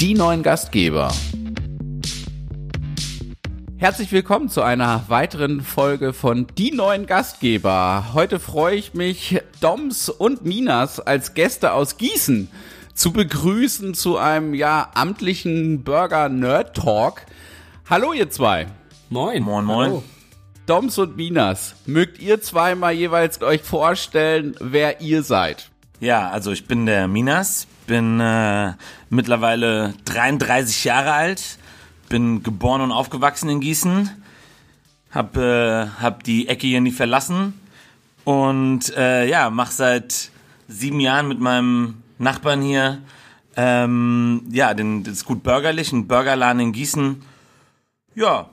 die neuen Gastgeber. Herzlich willkommen zu einer weiteren Folge von Die neuen Gastgeber. Heute freue ich mich, Doms und Minas als Gäste aus Gießen zu begrüßen zu einem ja amtlichen Burger Nerd Talk. Hallo ihr zwei. Moin. Moin, moin. Hallo. Doms und Minas, mögt ihr zweimal jeweils euch vorstellen, wer ihr seid? Ja, also ich bin der Minas, bin äh, mittlerweile 33 Jahre alt, bin geboren und aufgewachsen in Gießen, hab, äh, hab die Ecke hier nie verlassen und äh, ja, mach seit sieben Jahren mit meinem Nachbarn hier ähm, ja, den, das gut bürgerlich, ein Burgerladen in Gießen. Ja,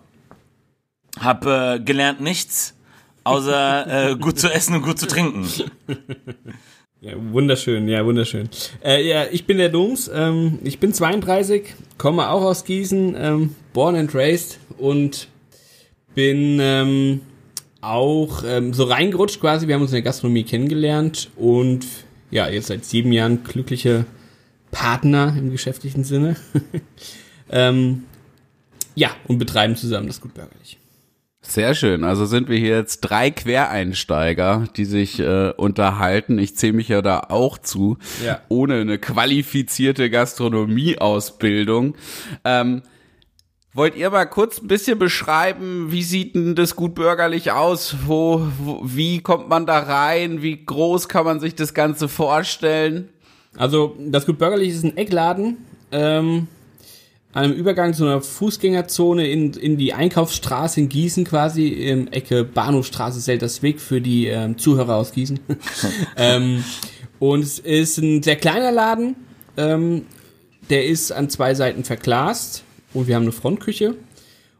hab äh, gelernt nichts, außer äh, gut zu essen und gut zu trinken. Ja, wunderschön, ja, wunderschön. Äh, ja, ich bin der Doms, ähm, ich bin 32, komme auch aus Gießen, ähm, born and raised und bin ähm, auch ähm, so reingerutscht quasi. Wir haben uns in der Gastronomie kennengelernt und ja, jetzt seit sieben Jahren glückliche Partner im geschäftlichen Sinne. ähm, ja, und betreiben zusammen das Gut Bürgerlich. Sehr schön. Also sind wir hier jetzt drei Quereinsteiger, die sich äh, unterhalten. Ich zähle mich ja da auch zu, ja. ohne eine qualifizierte Gastronomieausbildung. Ähm, wollt ihr mal kurz ein bisschen beschreiben, wie sieht denn das gut bürgerlich aus? Wo, wo, wie kommt man da rein? Wie groß kann man sich das Ganze vorstellen? Also das gut bürgerlich ist ein Eckladen. Ähm einem Übergang zu einer Fußgängerzone in, in die Einkaufsstraße in Gießen quasi, im Ecke Bahnhofstraße Seltersweg für die ähm, Zuhörer aus Gießen. ähm, und es ist ein sehr kleiner Laden, ähm, der ist an zwei Seiten verglast und wir haben eine Frontküche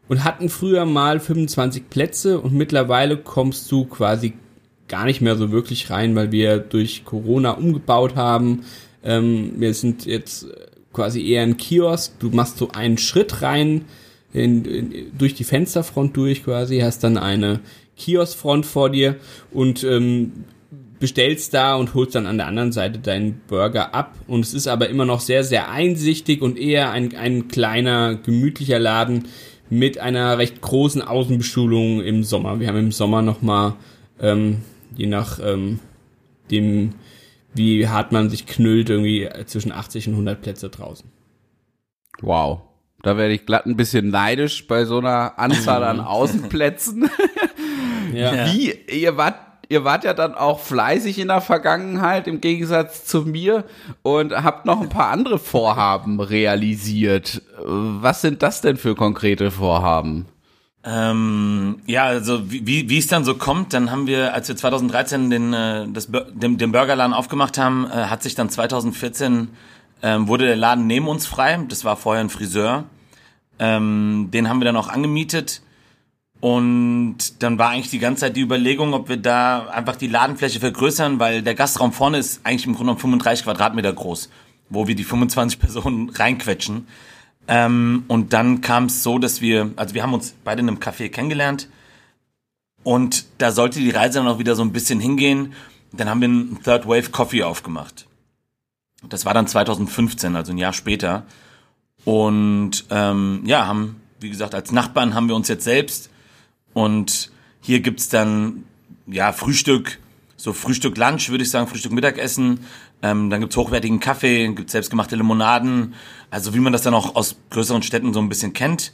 und hatten früher mal 25 Plätze und mittlerweile kommst du quasi gar nicht mehr so wirklich rein, weil wir durch Corona umgebaut haben. Ähm, wir sind jetzt quasi eher ein Kiosk. Du machst so einen Schritt rein in, in, durch die Fensterfront durch quasi, hast dann eine Kioskfront vor dir und ähm, bestellst da und holst dann an der anderen Seite deinen Burger ab. Und es ist aber immer noch sehr, sehr einsichtig und eher ein, ein kleiner, gemütlicher Laden mit einer recht großen Außenbeschulung im Sommer. Wir haben im Sommer nochmal, ähm, je nach ähm, dem wie hart man sich knüllt, irgendwie zwischen 80 und 100 Plätze draußen. Wow. Da werde ich glatt ein bisschen neidisch bei so einer Anzahl an Außenplätzen. ja. Wie, ihr wart, ihr wart ja dann auch fleißig in der Vergangenheit im Gegensatz zu mir und habt noch ein paar andere Vorhaben realisiert. Was sind das denn für konkrete Vorhaben? Ähm, ja, also wie, wie es dann so kommt, dann haben wir, als wir 2013 den, äh, das, den, den Burgerladen aufgemacht haben, äh, hat sich dann 2014, ähm, wurde der Laden neben uns frei. Das war vorher ein Friseur. Ähm, den haben wir dann auch angemietet. Und dann war eigentlich die ganze Zeit die Überlegung, ob wir da einfach die Ladenfläche vergrößern, weil der Gastraum vorne ist eigentlich im Grunde 35 Quadratmeter groß, wo wir die 25 Personen reinquetschen. Ähm, und dann kam es so, dass wir, also wir haben uns beide in einem Café kennengelernt und da sollte die Reise dann auch wieder so ein bisschen hingehen. Dann haben wir einen Third Wave Coffee aufgemacht. Das war dann 2015, also ein Jahr später. Und ähm, ja, haben, wie gesagt, als Nachbarn haben wir uns jetzt selbst. Und hier gibt's dann ja Frühstück, so Frühstück Lunch, würde ich sagen, Frühstück Mittagessen. Ähm, dann gibt's hochwertigen Kaffee, gibt's selbstgemachte Limonaden, also wie man das dann auch aus größeren Städten so ein bisschen kennt.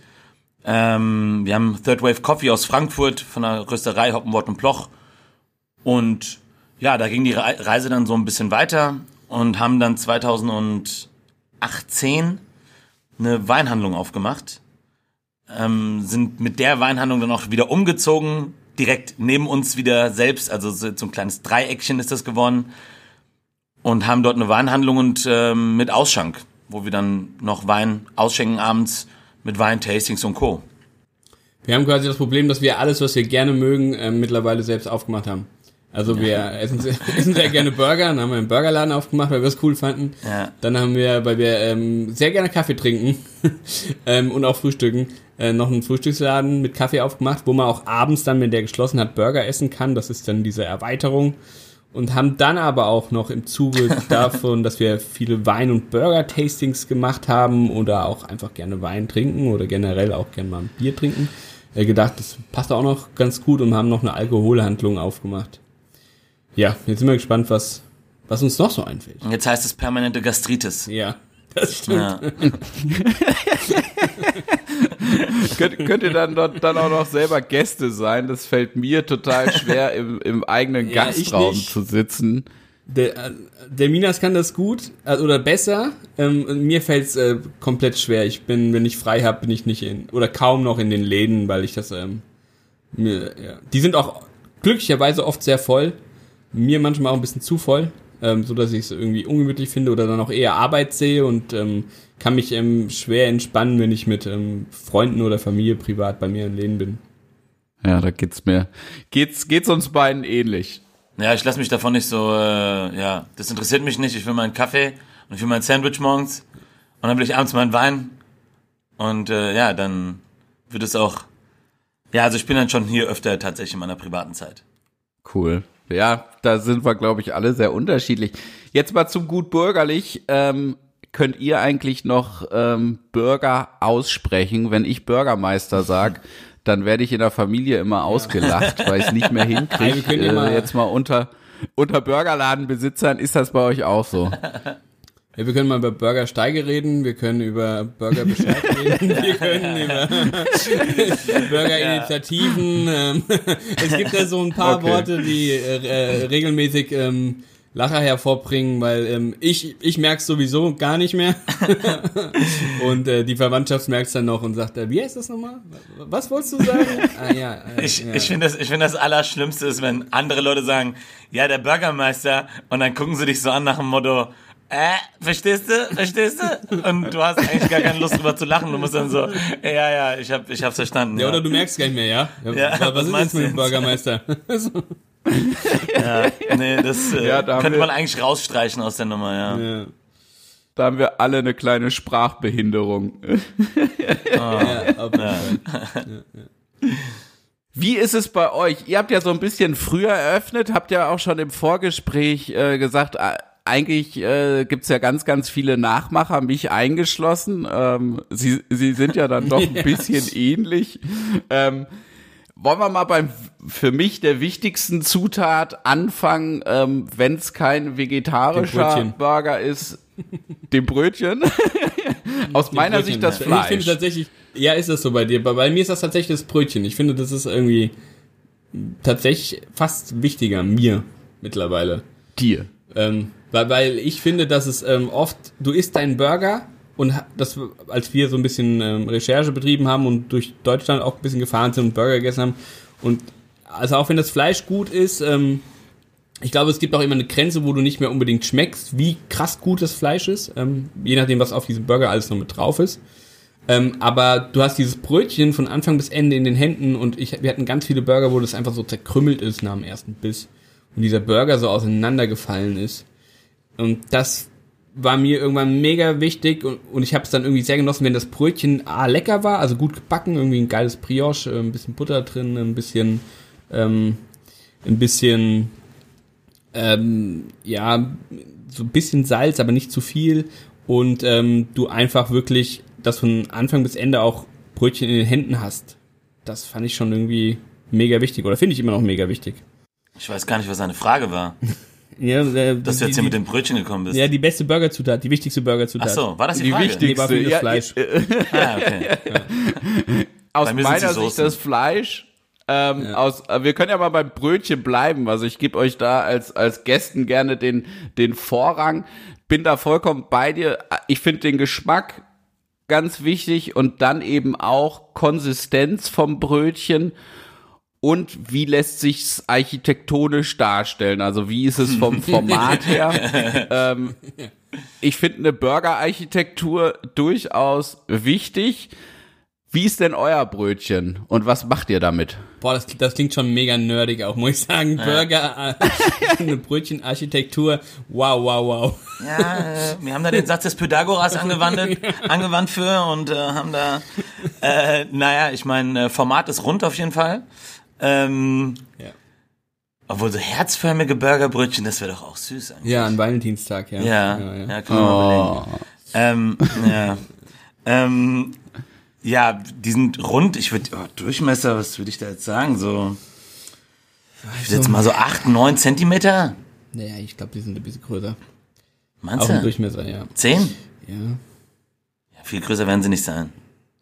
Ähm, wir haben Third Wave Coffee aus Frankfurt von der Rösterei Hoppenwort und Ploch. Und ja, da ging die Reise dann so ein bisschen weiter und haben dann 2018 eine Weinhandlung aufgemacht. Ähm, sind mit der Weinhandlung dann auch wieder umgezogen, direkt neben uns wieder selbst, also so ein kleines Dreieckchen ist das geworden und haben dort eine Weinhandlung und ähm, mit Ausschank, wo wir dann noch Wein ausschenken abends mit Wein-Tastings und Co. Wir haben quasi das Problem, dass wir alles, was wir gerne mögen, äh, mittlerweile selbst aufgemacht haben. Also wir ja. essen, essen sehr gerne Burger, dann haben wir einen Burgerladen aufgemacht, weil wir es cool fanden. Ja. Dann haben wir, weil wir ähm, sehr gerne Kaffee trinken ähm, und auch frühstücken, äh, noch einen Frühstücksladen mit Kaffee aufgemacht, wo man auch abends dann, wenn der geschlossen hat, Burger essen kann. Das ist dann diese Erweiterung. Und haben dann aber auch noch im Zuge davon, dass wir viele Wein- und Burger-Tastings gemacht haben oder auch einfach gerne Wein trinken oder generell auch gerne mal ein Bier trinken, äh, gedacht, das passt auch noch ganz gut und haben noch eine Alkoholhandlung aufgemacht. Ja, jetzt sind wir gespannt, was, was uns noch so einfällt. Jetzt heißt es permanente Gastritis. Ja, das stimmt. Ja. könnt, könnt ihr dann, dann auch noch selber Gäste sein? Das fällt mir total schwer, im, im eigenen ja, Gastraum zu sitzen. Der, der Minas kann das gut äh, oder besser. Ähm, mir fällt es äh, komplett schwer. Ich bin, wenn ich frei habe, bin ich nicht in oder kaum noch in den Läden, weil ich das ähm, mir, ja. Die sind auch glücklicherweise oft sehr voll. Mir manchmal auch ein bisschen zu voll, ähm, so dass ich es irgendwie ungemütlich finde oder dann auch eher Arbeit sehe und ähm, kann mich ähm, schwer entspannen, wenn ich mit ähm, Freunden oder Familie privat bei mir in Läden bin. Ja, da geht's mir geht's geht's uns beiden ähnlich. Ja, ich lasse mich davon nicht so, äh, ja, das interessiert mich nicht. Ich will meinen Kaffee und ich will mein Sandwich morgens und dann will ich abends meinen Wein und äh, ja, dann wird es auch, ja, also ich bin dann schon hier öfter tatsächlich in meiner privaten Zeit. Cool. Ja, da sind wir, glaube ich, alle sehr unterschiedlich. Jetzt mal zum gut bürgerlich. Ähm, könnt ihr eigentlich noch ähm, Bürger aussprechen? Wenn ich Bürgermeister sag, dann werde ich in der Familie immer ausgelacht, ja. weil ich es nicht mehr hinkriege. Äh, jetzt mal unter, unter Burgerladenbesitzern ist das bei euch auch so. Ja, wir können mal über Burgersteige reden, wir können über Burger Bescheid reden, wir können über Burgerinitiativen. Ähm, es gibt ja so ein paar okay. Worte, die äh, äh, regelmäßig ähm, Lacher hervorbringen, weil ähm, ich, ich merk's sowieso gar nicht mehr. und äh, die Verwandtschaft merkt's dann noch und sagt, äh, wie heißt das nochmal? Was wolltest du sagen? ah, ja, äh, ich ja. ich finde das, ich finde das Allerschlimmste ist, wenn andere Leute sagen, ja, der Bürgermeister, und dann gucken sie dich so an nach dem Motto, äh, verstehst du, verstehst du? Und du hast eigentlich gar keine Lust drüber zu lachen. Du musst dann so, ja, ja, ich hab, ich hab's verstanden. Ja, ja. oder du merkst gar nicht mehr, ja? ja was, was ist jetzt mit dem Bürgermeister? ja, nee, das äh, ja, da könnte man eigentlich rausstreichen aus der Nummer, ja. ja. Da haben wir alle eine kleine Sprachbehinderung. Oh. ja, Wie ist es bei euch? Ihr habt ja so ein bisschen früher eröffnet, habt ja auch schon im Vorgespräch äh, gesagt, äh, eigentlich äh, gibt ja ganz, ganz viele Nachmacher, mich eingeschlossen. Ähm, sie, sie sind ja dann doch ein bisschen ähnlich. Ähm, wollen wir mal beim für mich der wichtigsten Zutat anfangen, ähm, wenn es kein vegetarischer Burger ist, dem Brötchen. Aus dem meiner Brötchen, Sicht das Fleisch. Ich finde tatsächlich, ja, ist das so bei dir. Bei, bei mir ist das tatsächlich das Brötchen. Ich finde, das ist irgendwie tatsächlich fast wichtiger, mir mittlerweile. Dir. Ähm, weil, weil ich finde, dass es ähm, oft, du isst deinen Burger und das, als wir so ein bisschen ähm, Recherche betrieben haben und durch Deutschland auch ein bisschen gefahren sind und Burger gegessen haben und also auch wenn das Fleisch gut ist, ähm, ich glaube, es gibt auch immer eine Grenze, wo du nicht mehr unbedingt schmeckst, wie krass gut das Fleisch ist, ähm, je nachdem, was auf diesem Burger alles noch mit drauf ist. Ähm, aber du hast dieses Brötchen von Anfang bis Ende in den Händen und ich, wir hatten ganz viele Burger, wo das einfach so zerkrümmelt ist nach dem ersten Biss und dieser Burger so auseinandergefallen ist. Und das war mir irgendwann mega wichtig und, und ich habe es dann irgendwie sehr genossen, wenn das Brötchen A lecker war, also gut gebacken, irgendwie ein geiles Brioche, äh, ein bisschen Butter drin, ein bisschen, ähm, ein bisschen, ähm, ja, so ein bisschen Salz, aber nicht zu viel und ähm, du einfach wirklich das von Anfang bis Ende auch Brötchen in den Händen hast. Das fand ich schon irgendwie mega wichtig oder finde ich immer noch mega wichtig. Ich weiß gar nicht, was seine Frage war. Ja, äh, Dass du jetzt hier mit dem Brötchen gekommen bist. Ja, die beste Burgerzutat, die wichtigste Burgerzutat. Ach so, war das die, die Frage? Wichtigste, nee, war für das ja, Fleisch. ah, okay. Ja. Aus meiner Sicht das Fleisch. Ähm, ja. aus, äh, wir können ja mal beim Brötchen bleiben. Also ich gebe euch da als als Gästen gerne den den Vorrang. Bin da vollkommen bei dir. Ich finde den Geschmack ganz wichtig und dann eben auch Konsistenz vom Brötchen und wie lässt sich's architektonisch darstellen? Also wie ist es vom Format her? ähm, ich finde eine Burger-Architektur durchaus wichtig. Wie ist denn euer Brötchen und was macht ihr damit? Boah, das, das klingt schon mega nerdig auch, muss ich sagen. Burger, äh, eine Brötchenarchitektur, wow, wow, wow. Ja, äh, wir haben da den Satz des Pythagoras angewandt, angewandt für und äh, haben da, äh, naja, ich meine, äh, Format ist rund auf jeden Fall. Ähm, ja. Obwohl so herzförmige Burgerbrötchen, das wäre doch auch süß eigentlich. Ja, an Valentinstag, ja. Ja, ja, ja. ja können wir oh. Ähm, ja. ähm, ja, die sind rund. Ich würde, oh, Durchmesser, was würde ich da jetzt sagen? So, ich würde jetzt mal so acht, neun Zentimeter. Naja, ich glaube, die sind ein bisschen größer. Meinst du? Durchmesser, ja. Zehn? Ja. Ja, viel größer werden sie nicht sein.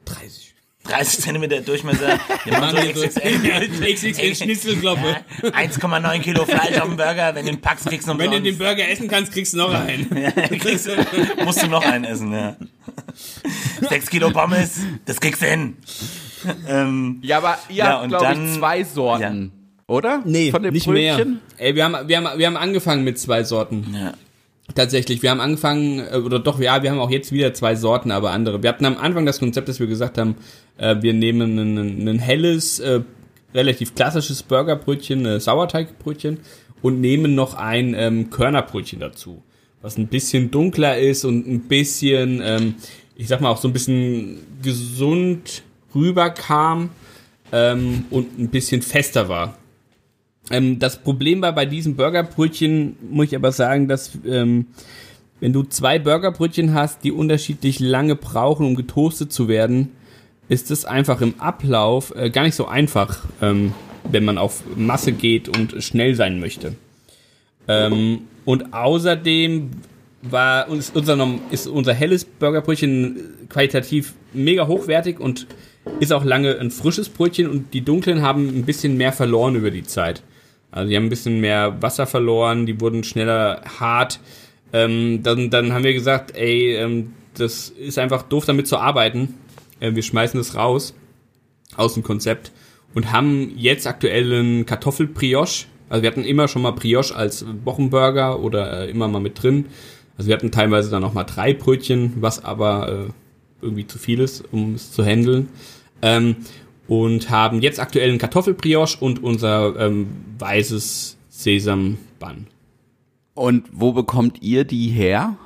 30. 30 Zentimeter Durchmesser. Wir machen so XXL, XXL Schnitzelgloppe. Ja, 1,9 Kilo Fleisch auf dem Burger. Wenn du den packst, kriegst du noch Wenn du den Burger essen kannst, kriegst du noch einen. ja, kriegst du, musst du noch einen essen, ja. 6 Kilo Pommes, das kriegst du hin. Ähm, ja, aber ihr ja, habt, glaube ich, zwei Sorten. Ja. Oder? Nee, Von den nicht Brötchen? mehr. Ey, wir haben, wir, haben, wir haben angefangen mit zwei Sorten. Ja. Tatsächlich, wir haben angefangen, äh, oder doch, ja, wir haben auch jetzt wieder zwei Sorten, aber andere. Wir hatten am Anfang das Konzept, dass wir gesagt haben, äh, wir nehmen ein, ein helles, äh, relativ klassisches Burgerbrötchen, ein Sauerteigbrötchen und nehmen noch ein ähm, Körnerbrötchen dazu, was ein bisschen dunkler ist und ein bisschen, ähm, ich sag mal, auch so ein bisschen gesund rüberkam ähm, und ein bisschen fester war. Ähm, das Problem war bei diesen Burgerbrötchen, muss ich aber sagen, dass ähm, wenn du zwei Burgerbrötchen hast, die unterschiedlich lange brauchen, um getoastet zu werden, ist es einfach im Ablauf äh, gar nicht so einfach, ähm, wenn man auf Masse geht und schnell sein möchte. Ähm, und außerdem war uns unser, ist unser helles Burgerbrötchen qualitativ mega hochwertig und ist auch lange ein frisches Brötchen und die dunklen haben ein bisschen mehr verloren über die Zeit. Also die haben ein bisschen mehr Wasser verloren, die wurden schneller hart. Ähm, dann, dann haben wir gesagt, ey, ähm, das ist einfach doof damit zu arbeiten. Äh, wir schmeißen das raus aus dem Konzept und haben jetzt aktuell einen Kartoffelbrioche. Also wir hatten immer schon mal Brioche als Wochenburger oder äh, immer mal mit drin. Also wir hatten teilweise dann noch mal drei Brötchen, was aber äh, irgendwie zu viel ist, um es zu handeln. Ähm, und haben jetzt aktuell einen Kartoffelbrioche und unser ähm, weißes Sesambann. Und wo bekommt ihr die her?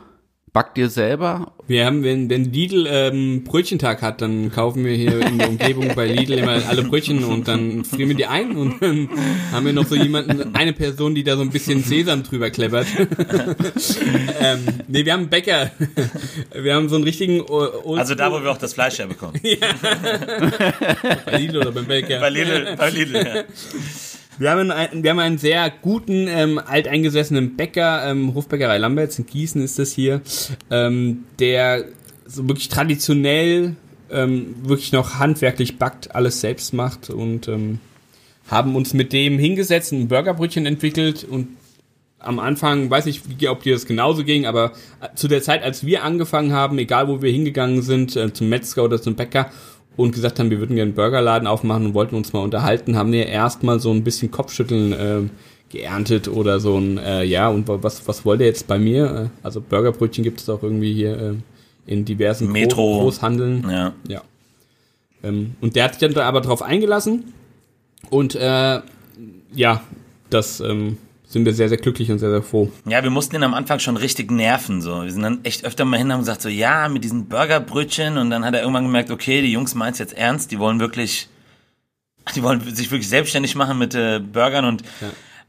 Backt ihr selber? Wir haben, wenn, wenn Lidl ähm, Brötchentag hat, dann kaufen wir hier in der Umgebung bei Lidl immer alle Brötchen und dann frieren wir die ein und dann haben wir noch so jemanden, eine Person, die da so ein bisschen Sesam drüber kleppert. ähm, nee, wir haben einen Bäcker. Wir haben so einen richtigen Old Also da, wo wir auch das Fleisch herbekommen. ja. bei Lidl oder beim Bäcker. Bei Lidl, bei Lidl, ja. Wir haben einen, wir haben einen sehr guten, ähm, alteingesessenen Bäcker, ähm, Hofbäckerei Lamberts in Gießen ist das hier, ähm, der so wirklich traditionell ähm, wirklich noch handwerklich backt, alles selbst macht und ähm, haben uns mit dem hingesetzt, ein Burgerbrötchen entwickelt und am Anfang, weiß ich, ob dir das genauso ging, aber äh, zu der Zeit, als wir angefangen haben, egal wo wir hingegangen sind, äh, zum Metzger oder zum Bäcker, und gesagt haben, wir würden gerne einen Burgerladen aufmachen und wollten uns mal unterhalten, haben wir erstmal so ein bisschen Kopfschütteln äh, geerntet oder so ein, äh, ja, und was, was wollt ihr jetzt bei mir? Äh, also Burgerbrötchen gibt es auch irgendwie hier äh, in diversen Metro. Großhandeln. Ja. ja. Ähm, und der hat sich dann da aber drauf eingelassen und äh, ja, das ähm, sind wir sehr, sehr glücklich und sehr, sehr froh. Ja, wir mussten ihn am Anfang schon richtig nerven. So. Wir sind dann echt öfter mal hin und haben gesagt, so ja, mit diesen Burgerbrötchen. Und dann hat er irgendwann gemerkt, okay, die Jungs meinen es jetzt ernst, die wollen wirklich, die wollen sich wirklich selbstständig machen mit äh, Burgern und ja.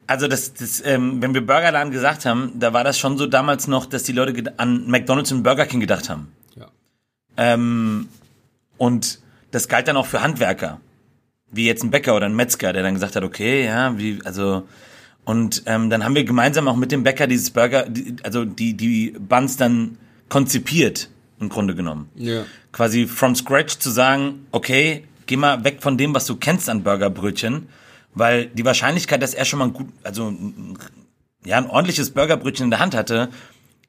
Also das, das ähm, wenn wir Burgerladen gesagt haben, da war das schon so damals noch, dass die Leute an McDonald's und Burger King gedacht haben. Ja. Ähm, und das galt dann auch für Handwerker, wie jetzt ein Bäcker oder ein Metzger, der dann gesagt hat, okay, ja, wie, also und ähm, dann haben wir gemeinsam auch mit dem Bäcker dieses Burger, die, also die, die Buns dann konzipiert, im Grunde genommen. Ja. Quasi from scratch zu sagen, okay, geh mal weg von dem, was du kennst an Burgerbrötchen, weil die Wahrscheinlichkeit, dass er schon mal ein gut, also ja, ein ordentliches Burgerbrötchen in der Hand hatte,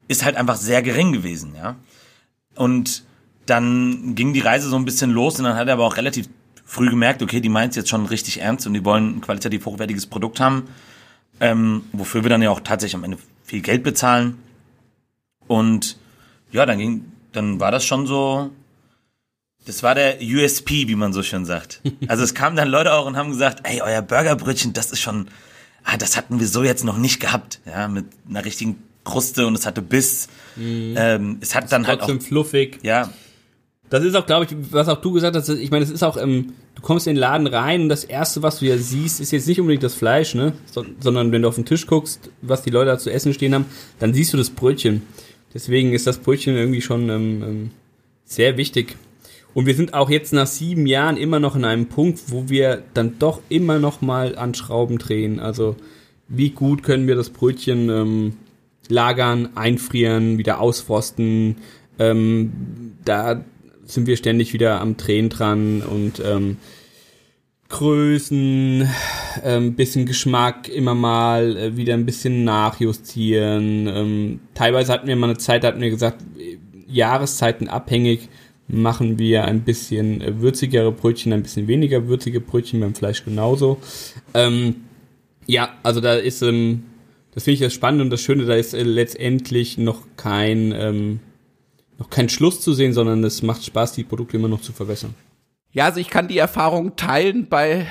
ist halt einfach sehr gering gewesen, ja. Und dann ging die Reise so ein bisschen los und dann hat er aber auch relativ früh gemerkt, okay, die meint jetzt schon richtig ernst und die wollen ein qualitativ hochwertiges Produkt haben ähm, wofür wir dann ja auch tatsächlich am Ende viel Geld bezahlen. Und ja, dann ging, dann war das schon so, das war der USP, wie man so schön sagt. Also es kamen dann Leute auch und haben gesagt, ey, euer Burgerbrötchen, das ist schon, ah, das hatten wir so jetzt noch nicht gehabt, ja, mit einer richtigen Kruste und es hatte Biss. Mhm. Ähm, es hat dann halt auch fluffig. Ja. Das ist auch, glaube ich, was auch du gesagt hast. Ich meine, es ist auch, ähm, du kommst in den Laden rein und das erste, was du ja siehst, ist jetzt nicht unbedingt das Fleisch, ne? So, sondern wenn du auf den Tisch guckst, was die Leute da zu essen stehen haben, dann siehst du das Brötchen. Deswegen ist das Brötchen irgendwie schon ähm, ähm, sehr wichtig. Und wir sind auch jetzt nach sieben Jahren immer noch in einem Punkt, wo wir dann doch immer noch mal an Schrauben drehen. Also wie gut können wir das Brötchen ähm, lagern, einfrieren, wieder ausfrosten. Ähm, da sind wir ständig wieder am Drehen dran und ähm, Größen, ähm, bisschen Geschmack immer mal äh, wieder ein bisschen nachjustieren. Ähm, teilweise hatten wir mal eine Zeit, da hatten wir gesagt, Jahreszeiten abhängig machen wir ein bisschen äh, würzigere Brötchen, ein bisschen weniger würzige Brötchen beim Fleisch genauso. Ähm, ja, also da ist, ähm, das finde ich das Spannende und das Schöne, da ist äh, letztendlich noch kein, ähm, noch kein Schluss zu sehen, sondern es macht Spaß, die Produkte immer noch zu verbessern. Ja, also ich kann die Erfahrung teilen bei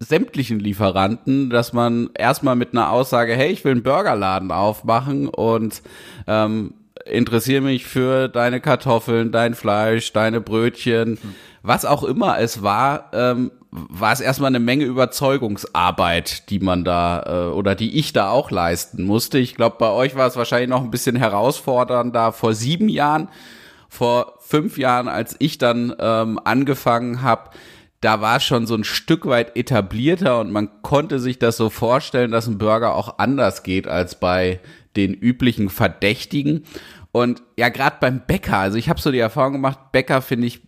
sämtlichen Lieferanten, dass man erstmal mit einer Aussage, hey, ich will einen Burgerladen aufmachen und ähm, interessiere mich für deine Kartoffeln, dein Fleisch, deine Brötchen, was auch immer es war, ähm, war es erstmal eine Menge Überzeugungsarbeit, die man da äh, oder die ich da auch leisten musste. Ich glaube, bei euch war es wahrscheinlich noch ein bisschen herausfordernder vor sieben Jahren, vor fünf Jahren, als ich dann ähm, angefangen habe. Da war es schon so ein Stück weit etablierter und man konnte sich das so vorstellen, dass ein Burger auch anders geht als bei den üblichen Verdächtigen. Und ja, gerade beim Bäcker, also ich habe so die Erfahrung gemacht, Bäcker finde ich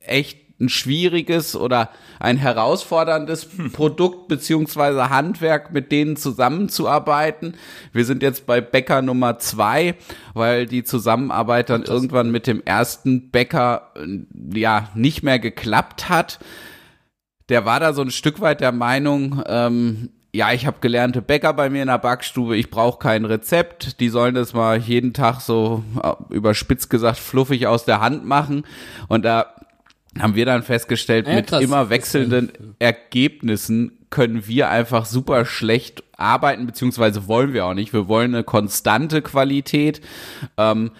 echt ein schwieriges oder ein herausforderndes Produkt beziehungsweise Handwerk, mit denen zusammenzuarbeiten. Wir sind jetzt bei Bäcker Nummer zwei, weil die Zusammenarbeit dann irgendwann mit dem ersten Bäcker äh, ja nicht mehr geklappt hat. Der war da so ein Stück weit der Meinung, ähm, ja, ich habe gelernte Bäcker bei mir in der Backstube, ich brauche kein Rezept, die sollen das mal jeden Tag so äh, überspitzt gesagt fluffig aus der Hand machen und da haben wir dann festgestellt, ja, mit immer wechselnden Ergebnissen können wir einfach super schlecht arbeiten, beziehungsweise wollen wir auch nicht. Wir wollen eine konstante Qualität. Ähm,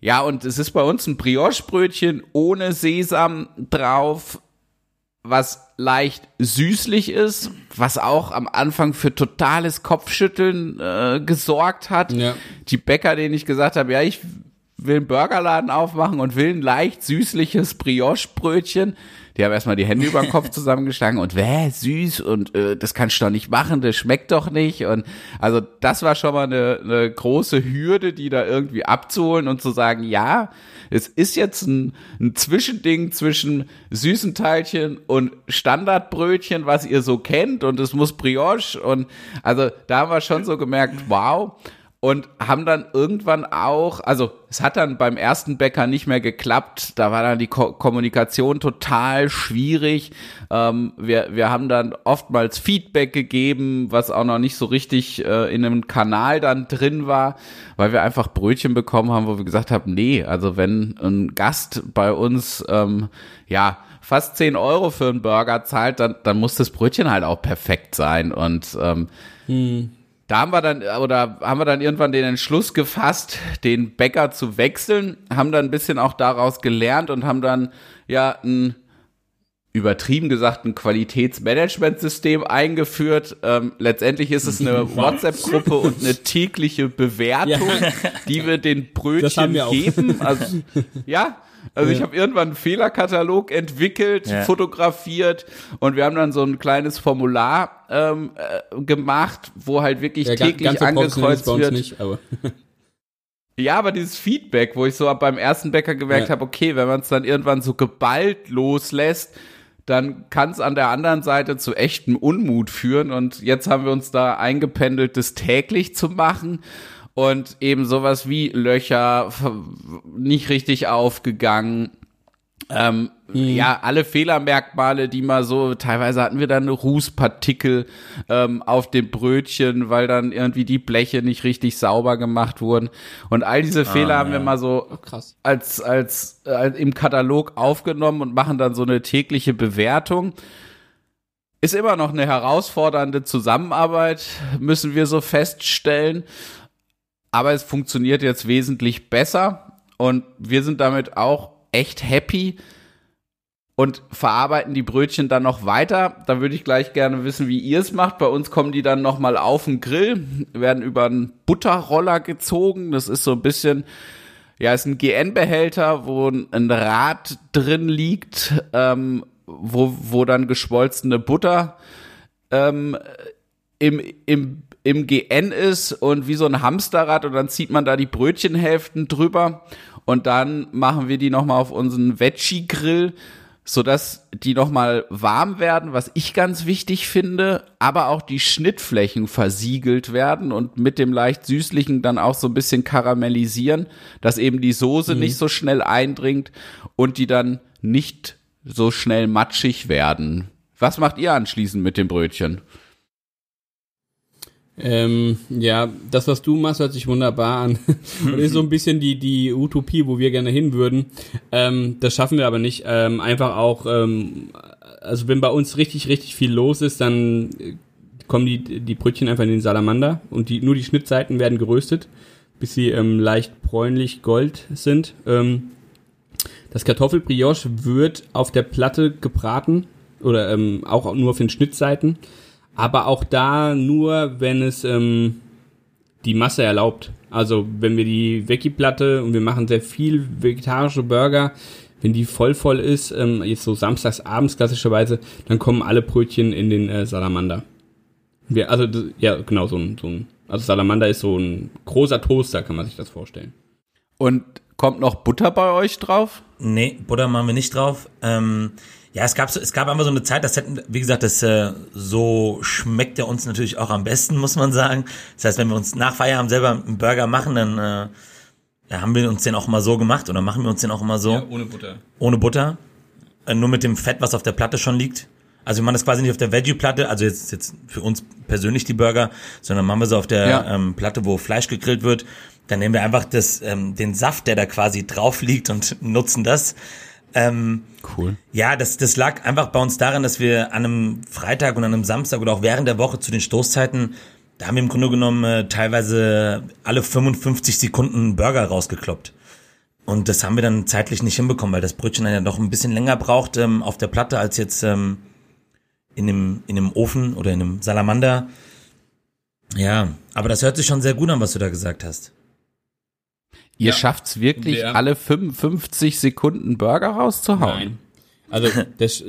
ja, und es ist bei uns ein Brioche-Brötchen ohne Sesam drauf, was leicht süßlich ist, was auch am Anfang für totales Kopfschütteln äh, gesorgt hat. Ja. Die Bäcker, denen ich gesagt habe, ja, ich will einen Burgerladen aufmachen und will ein leicht süßliches Brioche-Brötchen. Die haben erstmal die Hände über den Kopf zusammengeschlagen und wäh, süß und äh, das kannst du doch nicht machen, das schmeckt doch nicht. Und also das war schon mal eine, eine große Hürde, die da irgendwie abzuholen und zu sagen, ja, es ist jetzt ein, ein Zwischending zwischen süßen Teilchen und Standardbrötchen, was ihr so kennt und es muss Brioche und also da haben wir schon so gemerkt, wow und haben dann irgendwann auch, also es hat dann beim ersten Bäcker nicht mehr geklappt, da war dann die Ko Kommunikation total schwierig. Ähm, wir, wir haben dann oftmals Feedback gegeben, was auch noch nicht so richtig äh, in einem Kanal dann drin war, weil wir einfach Brötchen bekommen haben, wo wir gesagt haben, nee, also wenn ein Gast bei uns, ähm, ja, fast 10 Euro für einen Burger zahlt, dann, dann muss das Brötchen halt auch perfekt sein. Und ähm, hm da haben wir dann, oder haben wir dann irgendwann den Entschluss gefasst, den Bäcker zu wechseln, haben dann ein bisschen auch daraus gelernt und haben dann ja ein übertrieben gesagt ein Qualitätsmanagementsystem eingeführt. Ähm, letztendlich ist es eine WhatsApp-Gruppe und eine tägliche Bewertung, ja. die wir den Brötchen wir geben. Also, ja, also ja. ich habe irgendwann einen Fehlerkatalog entwickelt, ja. fotografiert und wir haben dann so ein kleines Formular ähm, äh, gemacht, wo halt wirklich ja, täglich angekreuzt wird. Nicht, aber Ja, aber dieses Feedback, wo ich so beim ersten Bäcker gemerkt ja. habe, okay, wenn man es dann irgendwann so geballt loslässt, dann kann es an der anderen Seite zu echtem Unmut führen. Und jetzt haben wir uns da eingependelt, das täglich zu machen und eben sowas wie Löcher nicht richtig aufgegangen. Ähm, mhm. Ja, alle Fehlermerkmale, die mal so, teilweise hatten wir dann Rußpartikel ähm, auf dem Brötchen, weil dann irgendwie die Bleche nicht richtig sauber gemacht wurden. Und all diese Fehler ah, haben ja. wir mal so oh, als, als, als im Katalog aufgenommen und machen dann so eine tägliche Bewertung. Ist immer noch eine herausfordernde Zusammenarbeit, müssen wir so feststellen aber es funktioniert jetzt wesentlich besser und wir sind damit auch echt happy und verarbeiten die Brötchen dann noch weiter. Da würde ich gleich gerne wissen, wie ihr es macht. Bei uns kommen die dann nochmal auf den Grill, werden über einen Butterroller gezogen. Das ist so ein bisschen, ja, ist ein GN-Behälter, wo ein Rad drin liegt, ähm, wo, wo dann geschmolzene Butter ähm, im, im, im GN ist und wie so ein Hamsterrad und dann zieht man da die Brötchenhälften drüber und dann machen wir die nochmal auf unseren Veggie-Grill sodass die nochmal warm werden, was ich ganz wichtig finde, aber auch die Schnittflächen versiegelt werden und mit dem leicht süßlichen dann auch so ein bisschen karamellisieren, dass eben die Soße mhm. nicht so schnell eindringt und die dann nicht so schnell matschig werden. Was macht ihr anschließend mit dem Brötchen? Ähm, ja, das, was du machst, hört sich wunderbar an. Und ist so ein bisschen die, die Utopie, wo wir gerne hin würden. Ähm, das schaffen wir aber nicht. Ähm, einfach auch, ähm, also wenn bei uns richtig, richtig viel los ist, dann kommen die, die Brötchen einfach in den Salamander und die, nur die Schnittseiten werden geröstet, bis sie ähm, leicht bräunlich gold sind. Ähm, das Kartoffelbrioche wird auf der Platte gebraten oder auch nur auf den Schnittseiten aber auch da nur, wenn es ähm, die Masse erlaubt. Also wenn wir die Veggie-Platte und wir machen sehr viel vegetarische Burger, wenn die voll voll ist, ähm, jetzt so samstags abends klassischerweise, dann kommen alle Brötchen in den äh, Salamander. Wir, also ja, genau so ein, so ein, also Salamander ist so ein großer Toaster, kann man sich das vorstellen. Und kommt noch Butter bei euch drauf? Nee, Butter machen wir nicht drauf. Ähm, ja, es gab so, es gab einfach so eine Zeit, das hätten, wie gesagt, das äh, so schmeckt er uns natürlich auch am besten, muss man sagen. Das heißt, wenn wir uns nach Feierabend selber einen Burger machen, dann äh, ja, haben wir uns den auch immer so gemacht oder machen wir uns den auch immer so. Ja, ohne Butter. Ohne Butter. Äh, nur mit dem Fett, was auf der Platte schon liegt. Also wir machen das quasi nicht auf der Veggie-Platte, also jetzt, jetzt für uns persönlich die Burger, sondern machen wir so auf der ja. ähm, Platte, wo Fleisch gegrillt wird. Dann nehmen wir einfach das, ähm, den Saft, der da quasi drauf liegt und nutzen das. Ähm, cool. Ja, das, das lag einfach bei uns daran, dass wir an einem Freitag und an einem Samstag oder auch während der Woche zu den Stoßzeiten, da haben wir im Grunde genommen äh, teilweise alle 55 Sekunden Burger rausgekloppt. Und das haben wir dann zeitlich nicht hinbekommen, weil das Brötchen dann ja doch ein bisschen länger braucht ähm, auf der Platte als jetzt ähm, in, dem, in dem Ofen oder in einem Salamander. Ja, aber das hört sich schon sehr gut an, was du da gesagt hast. Ihr ja. schafft's wirklich, ja. alle 55 Sekunden Burger rauszuhauen? Nein. Also das,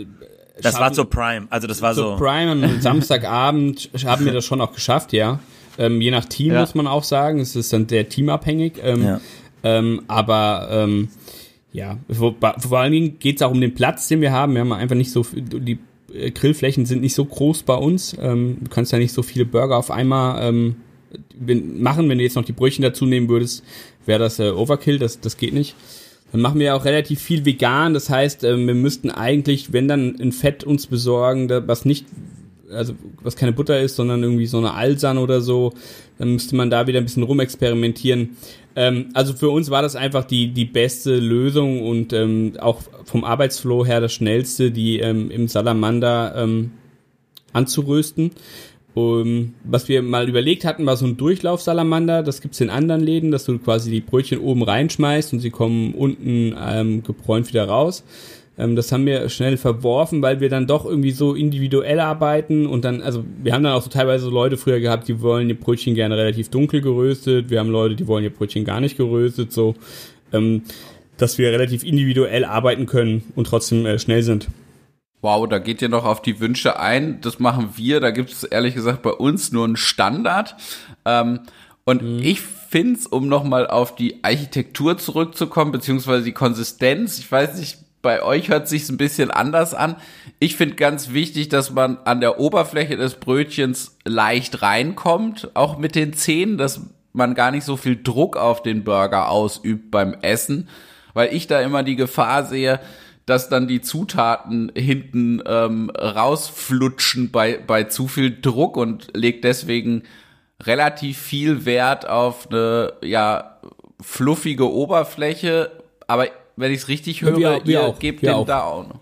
das war zur Prime. Also das war so. Prime am Samstagabend haben wir das schon auch geschafft, ja. Ähm, je nach Team ja. muss man auch sagen. Es ist dann sehr teamabhängig. Ähm, ja. ähm, aber ähm, ja, vor, vor allen Dingen geht's auch um den Platz, den wir haben. Wir haben einfach nicht so die äh, Grillflächen sind nicht so groß bei uns. Ähm, du kannst ja nicht so viele Burger auf einmal ähm, machen, wenn du jetzt noch die Brötchen dazu nehmen würdest, wäre das äh, Overkill, das, das geht nicht. Dann machen wir auch relativ viel vegan, das heißt, äh, wir müssten eigentlich, wenn dann ein Fett uns besorgen, da, was nicht, also was keine Butter ist, sondern irgendwie so eine Alsan oder so, dann müsste man da wieder ein bisschen rumexperimentieren. Ähm, also für uns war das einfach die, die beste Lösung und ähm, auch vom Arbeitsflow her das schnellste, die ähm, im Salamander ähm, anzurösten. Um, was wir mal überlegt hatten, war so ein Durchlaufsalamander. Das gibt's in anderen Läden, dass du quasi die Brötchen oben reinschmeißt und sie kommen unten ähm, gebräunt wieder raus. Ähm, das haben wir schnell verworfen, weil wir dann doch irgendwie so individuell arbeiten und dann, also wir haben dann auch so teilweise so Leute früher gehabt, die wollen ihr Brötchen gerne relativ dunkel geröstet. Wir haben Leute, die wollen ihr Brötchen gar nicht geröstet, so, ähm, dass wir relativ individuell arbeiten können und trotzdem äh, schnell sind. Wow, da geht ihr noch auf die Wünsche ein. Das machen wir. Da gibt es ehrlich gesagt bei uns nur einen Standard. Ähm, und mhm. ich find's, um nochmal auf die Architektur zurückzukommen, beziehungsweise die Konsistenz, ich weiß nicht, bei euch hört sich's ein bisschen anders an. Ich finde ganz wichtig, dass man an der Oberfläche des Brötchens leicht reinkommt, auch mit den Zähnen, dass man gar nicht so viel Druck auf den Burger ausübt beim Essen, weil ich da immer die Gefahr sehe, dass dann die Zutaten hinten ähm, rausflutschen bei, bei zu viel Druck und legt deswegen relativ viel Wert auf eine ja fluffige Oberfläche. Aber wenn ich es richtig höre, wir, wir ihr auch, gebt den auch. da auch noch.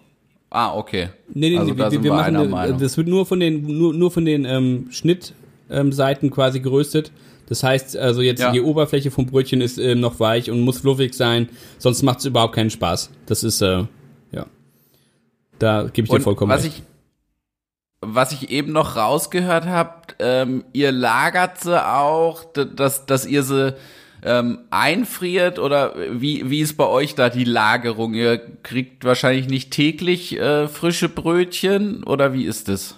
Ah, okay. Nee, nee, also nee, wir, wir, wir machen eine, das wird nur von den nur, nur von den ähm, Schnitt ähm, quasi geröstet. Das heißt, also jetzt ja. die Oberfläche vom Brötchen ist äh, noch weich und muss fluffig sein, sonst macht es überhaupt keinen Spaß. Das ist, äh. Da gebe ich dir vollkommen was recht. Ich, was ich eben noch rausgehört habe, ähm, ihr lagert sie auch, dass, dass ihr sie ähm, einfriert oder wie, wie ist bei euch da die Lagerung? Ihr kriegt wahrscheinlich nicht täglich äh, frische Brötchen oder wie ist es?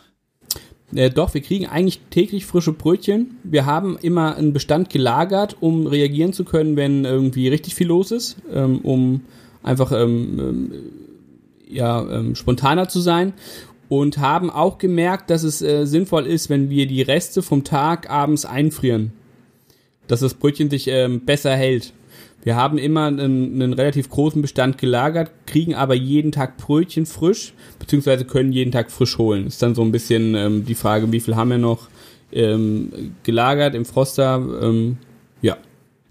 Äh, doch, wir kriegen eigentlich täglich frische Brötchen. Wir haben immer einen Bestand gelagert, um reagieren zu können, wenn irgendwie richtig viel los ist, ähm, um einfach ähm, ähm, ja, ähm, spontaner zu sein. Und haben auch gemerkt, dass es äh, sinnvoll ist, wenn wir die Reste vom Tag abends einfrieren dass das Brötchen sich ähm, besser hält. Wir haben immer einen, einen, relativ großen Bestand gelagert, kriegen aber jeden Tag Brötchen frisch, beziehungsweise können jeden Tag frisch holen. Ist dann so ein bisschen ähm, die Frage, wie viel haben wir noch ähm, gelagert im Froster? Ähm, ja.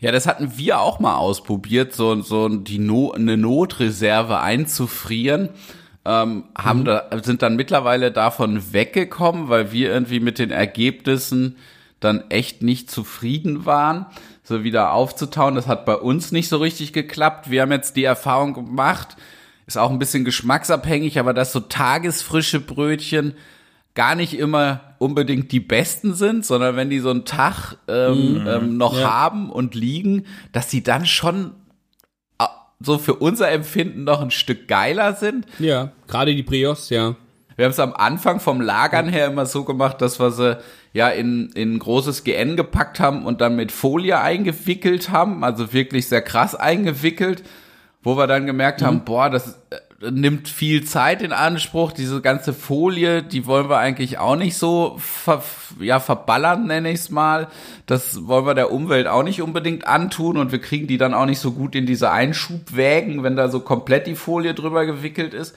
Ja, das hatten wir auch mal ausprobiert, so, so die no eine Notreserve einzufrieren. Ähm, haben mhm. da, sind dann mittlerweile davon weggekommen, weil wir irgendwie mit den Ergebnissen dann echt nicht zufrieden waren, so wieder aufzutauen. Das hat bei uns nicht so richtig geklappt. Wir haben jetzt die Erfahrung gemacht, ist auch ein bisschen geschmacksabhängig, aber dass so tagesfrische Brötchen gar nicht immer unbedingt die besten sind, sondern wenn die so einen Tag ähm, mm, ähm, noch ja. haben und liegen, dass die dann schon äh, so für unser Empfinden noch ein Stück geiler sind. Ja, gerade die Brios, ja. Wir haben es am Anfang vom Lagern her immer so gemacht, dass wir sie ja in, in großes GN gepackt haben und dann mit Folie eingewickelt haben, also wirklich sehr krass eingewickelt, wo wir dann gemerkt mhm. haben, boah, das äh, nimmt viel Zeit in Anspruch, diese ganze Folie, die wollen wir eigentlich auch nicht so ver, ja, verballern, nenne ich es mal. Das wollen wir der Umwelt auch nicht unbedingt antun und wir kriegen die dann auch nicht so gut in diese Einschubwägen, wenn da so komplett die Folie drüber gewickelt ist.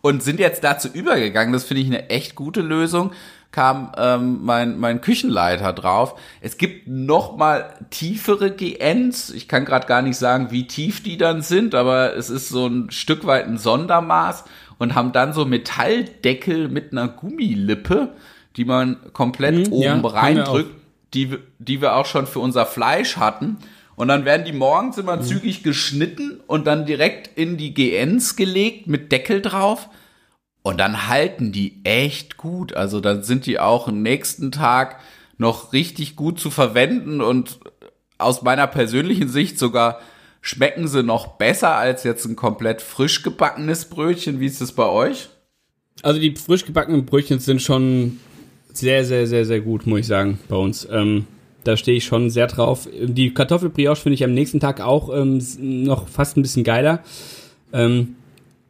Und sind jetzt dazu übergegangen, das finde ich eine echt gute Lösung, kam ähm, mein, mein Küchenleiter drauf. Es gibt noch mal tiefere GNs. Ich kann gerade gar nicht sagen, wie tief die dann sind, aber es ist so ein Stück weit ein Sondermaß und haben dann so Metalldeckel mit einer Gummilippe, die man komplett hm, oben ja, reindrückt, die, die wir auch schon für unser Fleisch hatten. Und dann werden die morgens immer mhm. zügig geschnitten und dann direkt in die GNs gelegt mit Deckel drauf. Und dann halten die echt gut. Also dann sind die auch am nächsten Tag noch richtig gut zu verwenden und aus meiner persönlichen Sicht sogar schmecken sie noch besser als jetzt ein komplett frisch gebackenes Brötchen. Wie ist es bei euch? Also die frisch gebackenen Brötchen sind schon sehr, sehr, sehr, sehr gut, muss ich sagen, bei uns. Ähm, da stehe ich schon sehr drauf. Die Kartoffelbrioche finde ich am nächsten Tag auch ähm, noch fast ein bisschen geiler. Ähm,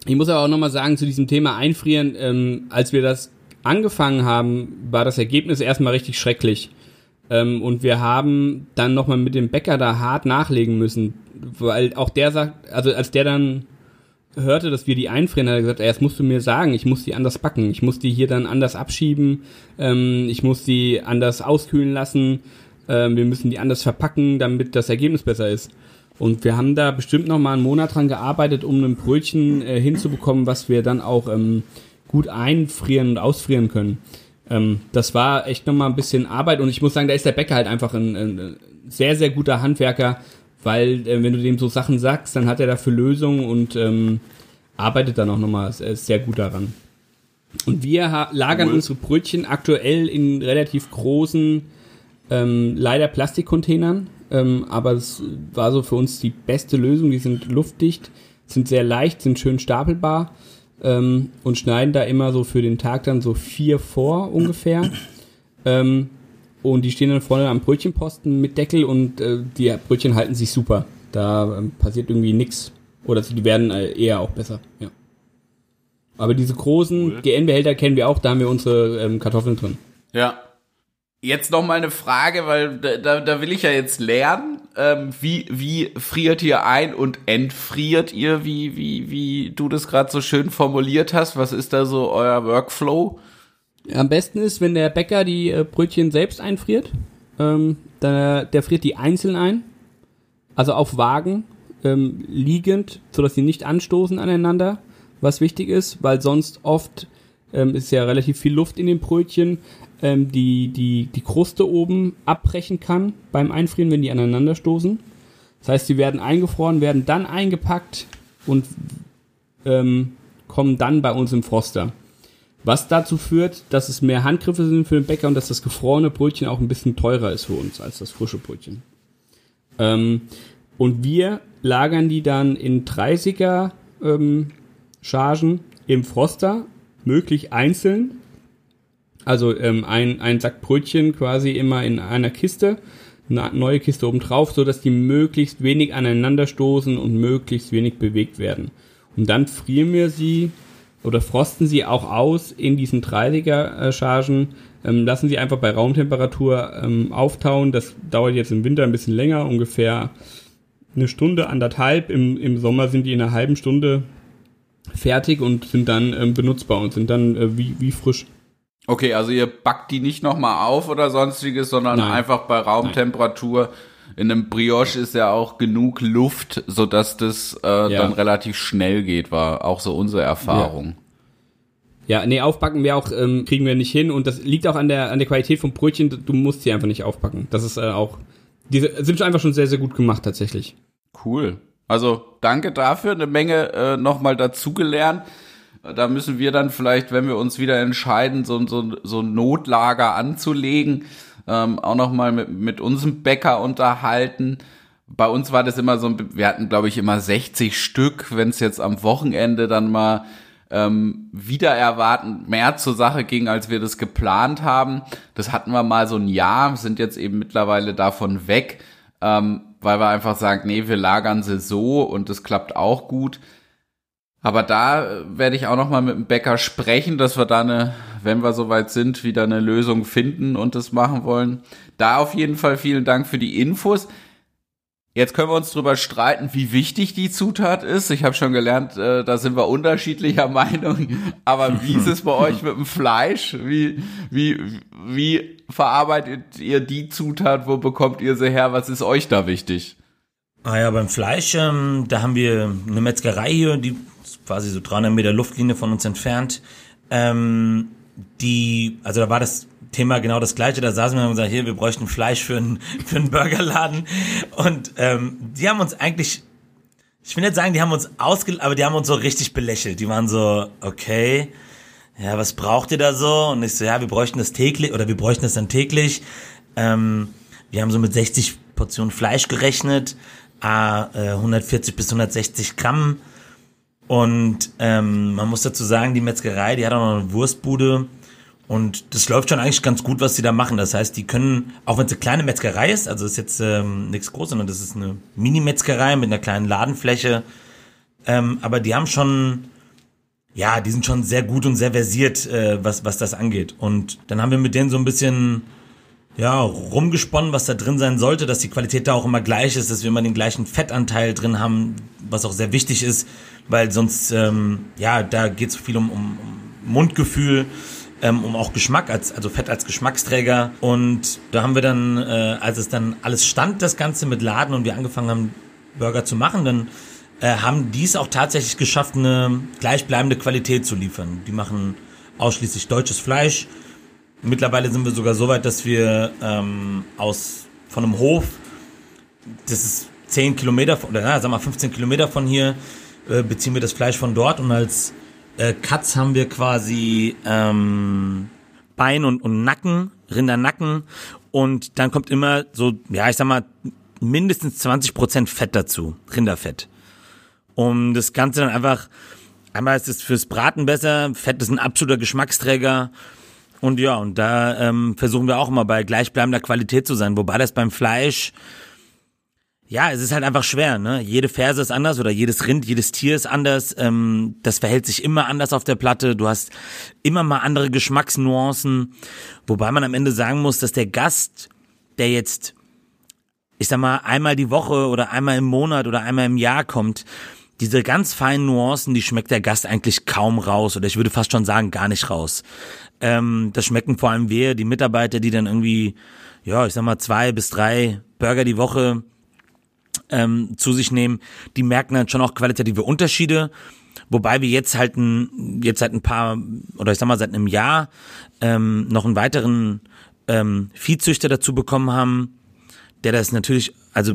ich muss aber auch nochmal sagen, zu diesem Thema Einfrieren, ähm, als wir das angefangen haben, war das Ergebnis erstmal richtig schrecklich. Ähm, und wir haben dann nochmal mit dem Bäcker da hart nachlegen müssen, weil auch der sagt, also als der dann hörte, dass wir die einfrieren, hat er gesagt, ey, das musst du mir sagen, ich muss die anders backen, ich muss die hier dann anders abschieben, ähm, ich muss die anders auskühlen lassen, ähm, wir müssen die anders verpacken, damit das Ergebnis besser ist. Und wir haben da bestimmt noch mal einen Monat dran gearbeitet, um ein Brötchen äh, hinzubekommen, was wir dann auch ähm, gut einfrieren und ausfrieren können. Ähm, das war echt noch mal ein bisschen Arbeit und ich muss sagen, da ist der Bäcker halt einfach ein, ein sehr, sehr guter Handwerker, weil äh, wenn du dem so Sachen sagst, dann hat er dafür Lösungen und ähm, arbeitet dann auch noch mal sehr gut daran. Und wir lagern cool. unsere Brötchen aktuell in relativ großen, ähm, leider Plastikcontainern ähm, aber es war so für uns die beste Lösung. Die sind luftdicht, sind sehr leicht, sind schön stapelbar ähm, und schneiden da immer so für den Tag dann so vier vor ungefähr. Ähm, und die stehen dann vorne am Brötchenposten mit Deckel und äh, die Brötchen halten sich super. Da ähm, passiert irgendwie nichts. Oder die werden äh, eher auch besser, ja. Aber diese großen cool. GN-Behälter kennen wir auch, da haben wir unsere ähm, Kartoffeln drin. Ja, Jetzt noch mal eine Frage, weil da, da will ich ja jetzt lernen. Ähm, wie, wie friert ihr ein und entfriert ihr, wie, wie, wie du das gerade so schön formuliert hast? Was ist da so euer Workflow? Am besten ist, wenn der Bäcker die äh, Brötchen selbst einfriert. Ähm, der, der friert die einzeln ein. Also auf Wagen, ähm, liegend, sodass sie nicht anstoßen aneinander. Was wichtig ist, weil sonst oft ähm, ist ja relativ viel Luft in den Brötchen, ähm, die, die die Kruste oben abbrechen kann beim Einfrieren, wenn die aneinander stoßen. Das heißt, die werden eingefroren, werden dann eingepackt und ähm, kommen dann bei uns im Froster. Was dazu führt, dass es mehr Handgriffe sind für den Bäcker und dass das gefrorene Brötchen auch ein bisschen teurer ist für uns als das frische Brötchen. Ähm, und wir lagern die dann in 30er ähm, Chargen im Froster, möglich einzeln. Also ähm, ein, ein Sack Brötchen quasi immer in einer Kiste, eine neue Kiste oben drauf, so dass die möglichst wenig aneinander stoßen und möglichst wenig bewegt werden. Und dann frieren wir sie oder frosten sie auch aus in diesen 30er Chargen, ähm, lassen sie einfach bei Raumtemperatur ähm, auftauen. Das dauert jetzt im Winter ein bisschen länger, ungefähr eine Stunde, anderthalb. Im, im Sommer sind die in einer halben Stunde fertig und sind dann ähm, benutzbar und sind dann äh, wie, wie frisch. Okay, also ihr backt die nicht nochmal auf oder sonstiges, sondern Nein. einfach bei Raumtemperatur. Nein. In einem Brioche ist ja auch genug Luft, sodass das äh, ja. dann relativ schnell geht, war auch so unsere Erfahrung. Ja. ja nee, aufbacken wir auch, ähm, kriegen wir nicht hin und das liegt auch an der, an der Qualität vom Brötchen, du musst sie einfach nicht aufbacken. Das ist äh, auch, diese sind einfach schon sehr, sehr gut gemacht tatsächlich. Cool. Also danke dafür, eine Menge äh, nochmal dazugelernt. Da müssen wir dann vielleicht, wenn wir uns wieder entscheiden, so, so, so ein Notlager anzulegen, ähm, auch nochmal mit, mit unserem Bäcker unterhalten. Bei uns war das immer so, wir hatten glaube ich immer 60 Stück, wenn es jetzt am Wochenende dann mal ähm, wieder erwarten mehr zur Sache ging, als wir das geplant haben. Das hatten wir mal so ein Jahr, sind jetzt eben mittlerweile davon weg, ähm, weil wir einfach sagen, nee, wir lagern sie so und das klappt auch gut. Aber da äh, werde ich auch noch mal mit dem Bäcker sprechen, dass wir da eine, wenn wir soweit sind, wieder eine Lösung finden und das machen wollen. Da auf jeden Fall vielen Dank für die Infos. Jetzt können wir uns drüber streiten, wie wichtig die Zutat ist. Ich habe schon gelernt, äh, da sind wir unterschiedlicher Meinung. Aber wie ist es bei euch mit dem Fleisch? Wie, wie, wie verarbeitet ihr die Zutat? Wo bekommt ihr sie her? Was ist euch da wichtig? Ah ja, beim Fleisch, ähm, da haben wir eine Metzgerei hier, die quasi so 300 Meter Luftlinie von uns entfernt. Ähm, die, also da war das Thema genau das gleiche. Da saßen wir und gesagt, hier, wir bräuchten Fleisch für einen, für einen Burgerladen. Und ähm, die haben uns eigentlich, ich will nicht sagen, die haben uns ausge, aber die haben uns so richtig belächelt. Die waren so, okay, ja, was braucht ihr da so? Und ich so, ja, wir bräuchten das täglich oder wir bräuchten das dann täglich. Ähm, wir haben so mit 60 Portionen Fleisch gerechnet, äh, 140 bis 160 Gramm. Und ähm, man muss dazu sagen, die Metzgerei, die hat auch noch eine Wurstbude. Und das läuft schon eigentlich ganz gut, was sie da machen. Das heißt, die können, auch wenn es eine kleine Metzgerei ist, also ist jetzt ähm, nichts Großes, sondern das ist eine Mini-Metzgerei mit einer kleinen Ladenfläche. Ähm, aber die haben schon, ja, die sind schon sehr gut und sehr versiert, äh, was, was das angeht. Und dann haben wir mit denen so ein bisschen, ja, rumgesponnen, was da drin sein sollte, dass die Qualität da auch immer gleich ist, dass wir immer den gleichen Fettanteil drin haben, was auch sehr wichtig ist weil sonst, ähm, ja, da geht es viel um, um, um Mundgefühl, ähm, um auch Geschmack, als, also Fett als Geschmacksträger. Und da haben wir dann, äh, als es dann alles stand, das Ganze mit Laden und wir angefangen haben, Burger zu machen, dann äh, haben die es auch tatsächlich geschafft, eine gleichbleibende Qualität zu liefern. Die machen ausschließlich deutsches Fleisch. Mittlerweile sind wir sogar so weit, dass wir ähm, aus von einem Hof, das ist 10 Kilometer, oder na, sag mal 15 Kilometer von hier, äh, beziehen wir das Fleisch von dort und als äh, Cuts haben wir quasi ähm, Bein und, und Nacken, Rindernacken. Und dann kommt immer so, ja, ich sag mal, mindestens 20% Fett dazu, Rinderfett. Um das Ganze dann einfach, einmal ist es fürs Braten besser, Fett ist ein absoluter Geschmacksträger. Und ja, und da ähm, versuchen wir auch immer bei gleichbleibender Qualität zu sein, wobei das beim Fleisch ja, es ist halt einfach schwer, ne? Jede Ferse ist anders oder jedes Rind, jedes Tier ist anders. Ähm, das verhält sich immer anders auf der Platte. Du hast immer mal andere Geschmacksnuancen. Wobei man am Ende sagen muss, dass der Gast, der jetzt, ich sag mal, einmal die Woche oder einmal im Monat oder einmal im Jahr kommt, diese ganz feinen Nuancen, die schmeckt der Gast eigentlich kaum raus oder ich würde fast schon sagen, gar nicht raus. Ähm, das schmecken vor allem wir, die Mitarbeiter, die dann irgendwie, ja, ich sag mal, zwei bis drei Burger die Woche ähm, zu sich nehmen, die merken dann schon auch qualitative Unterschiede. Wobei wir jetzt halt ein, jetzt seit ein paar, oder ich sag mal seit einem Jahr, ähm, noch einen weiteren ähm, Viehzüchter dazu bekommen haben, der das natürlich, also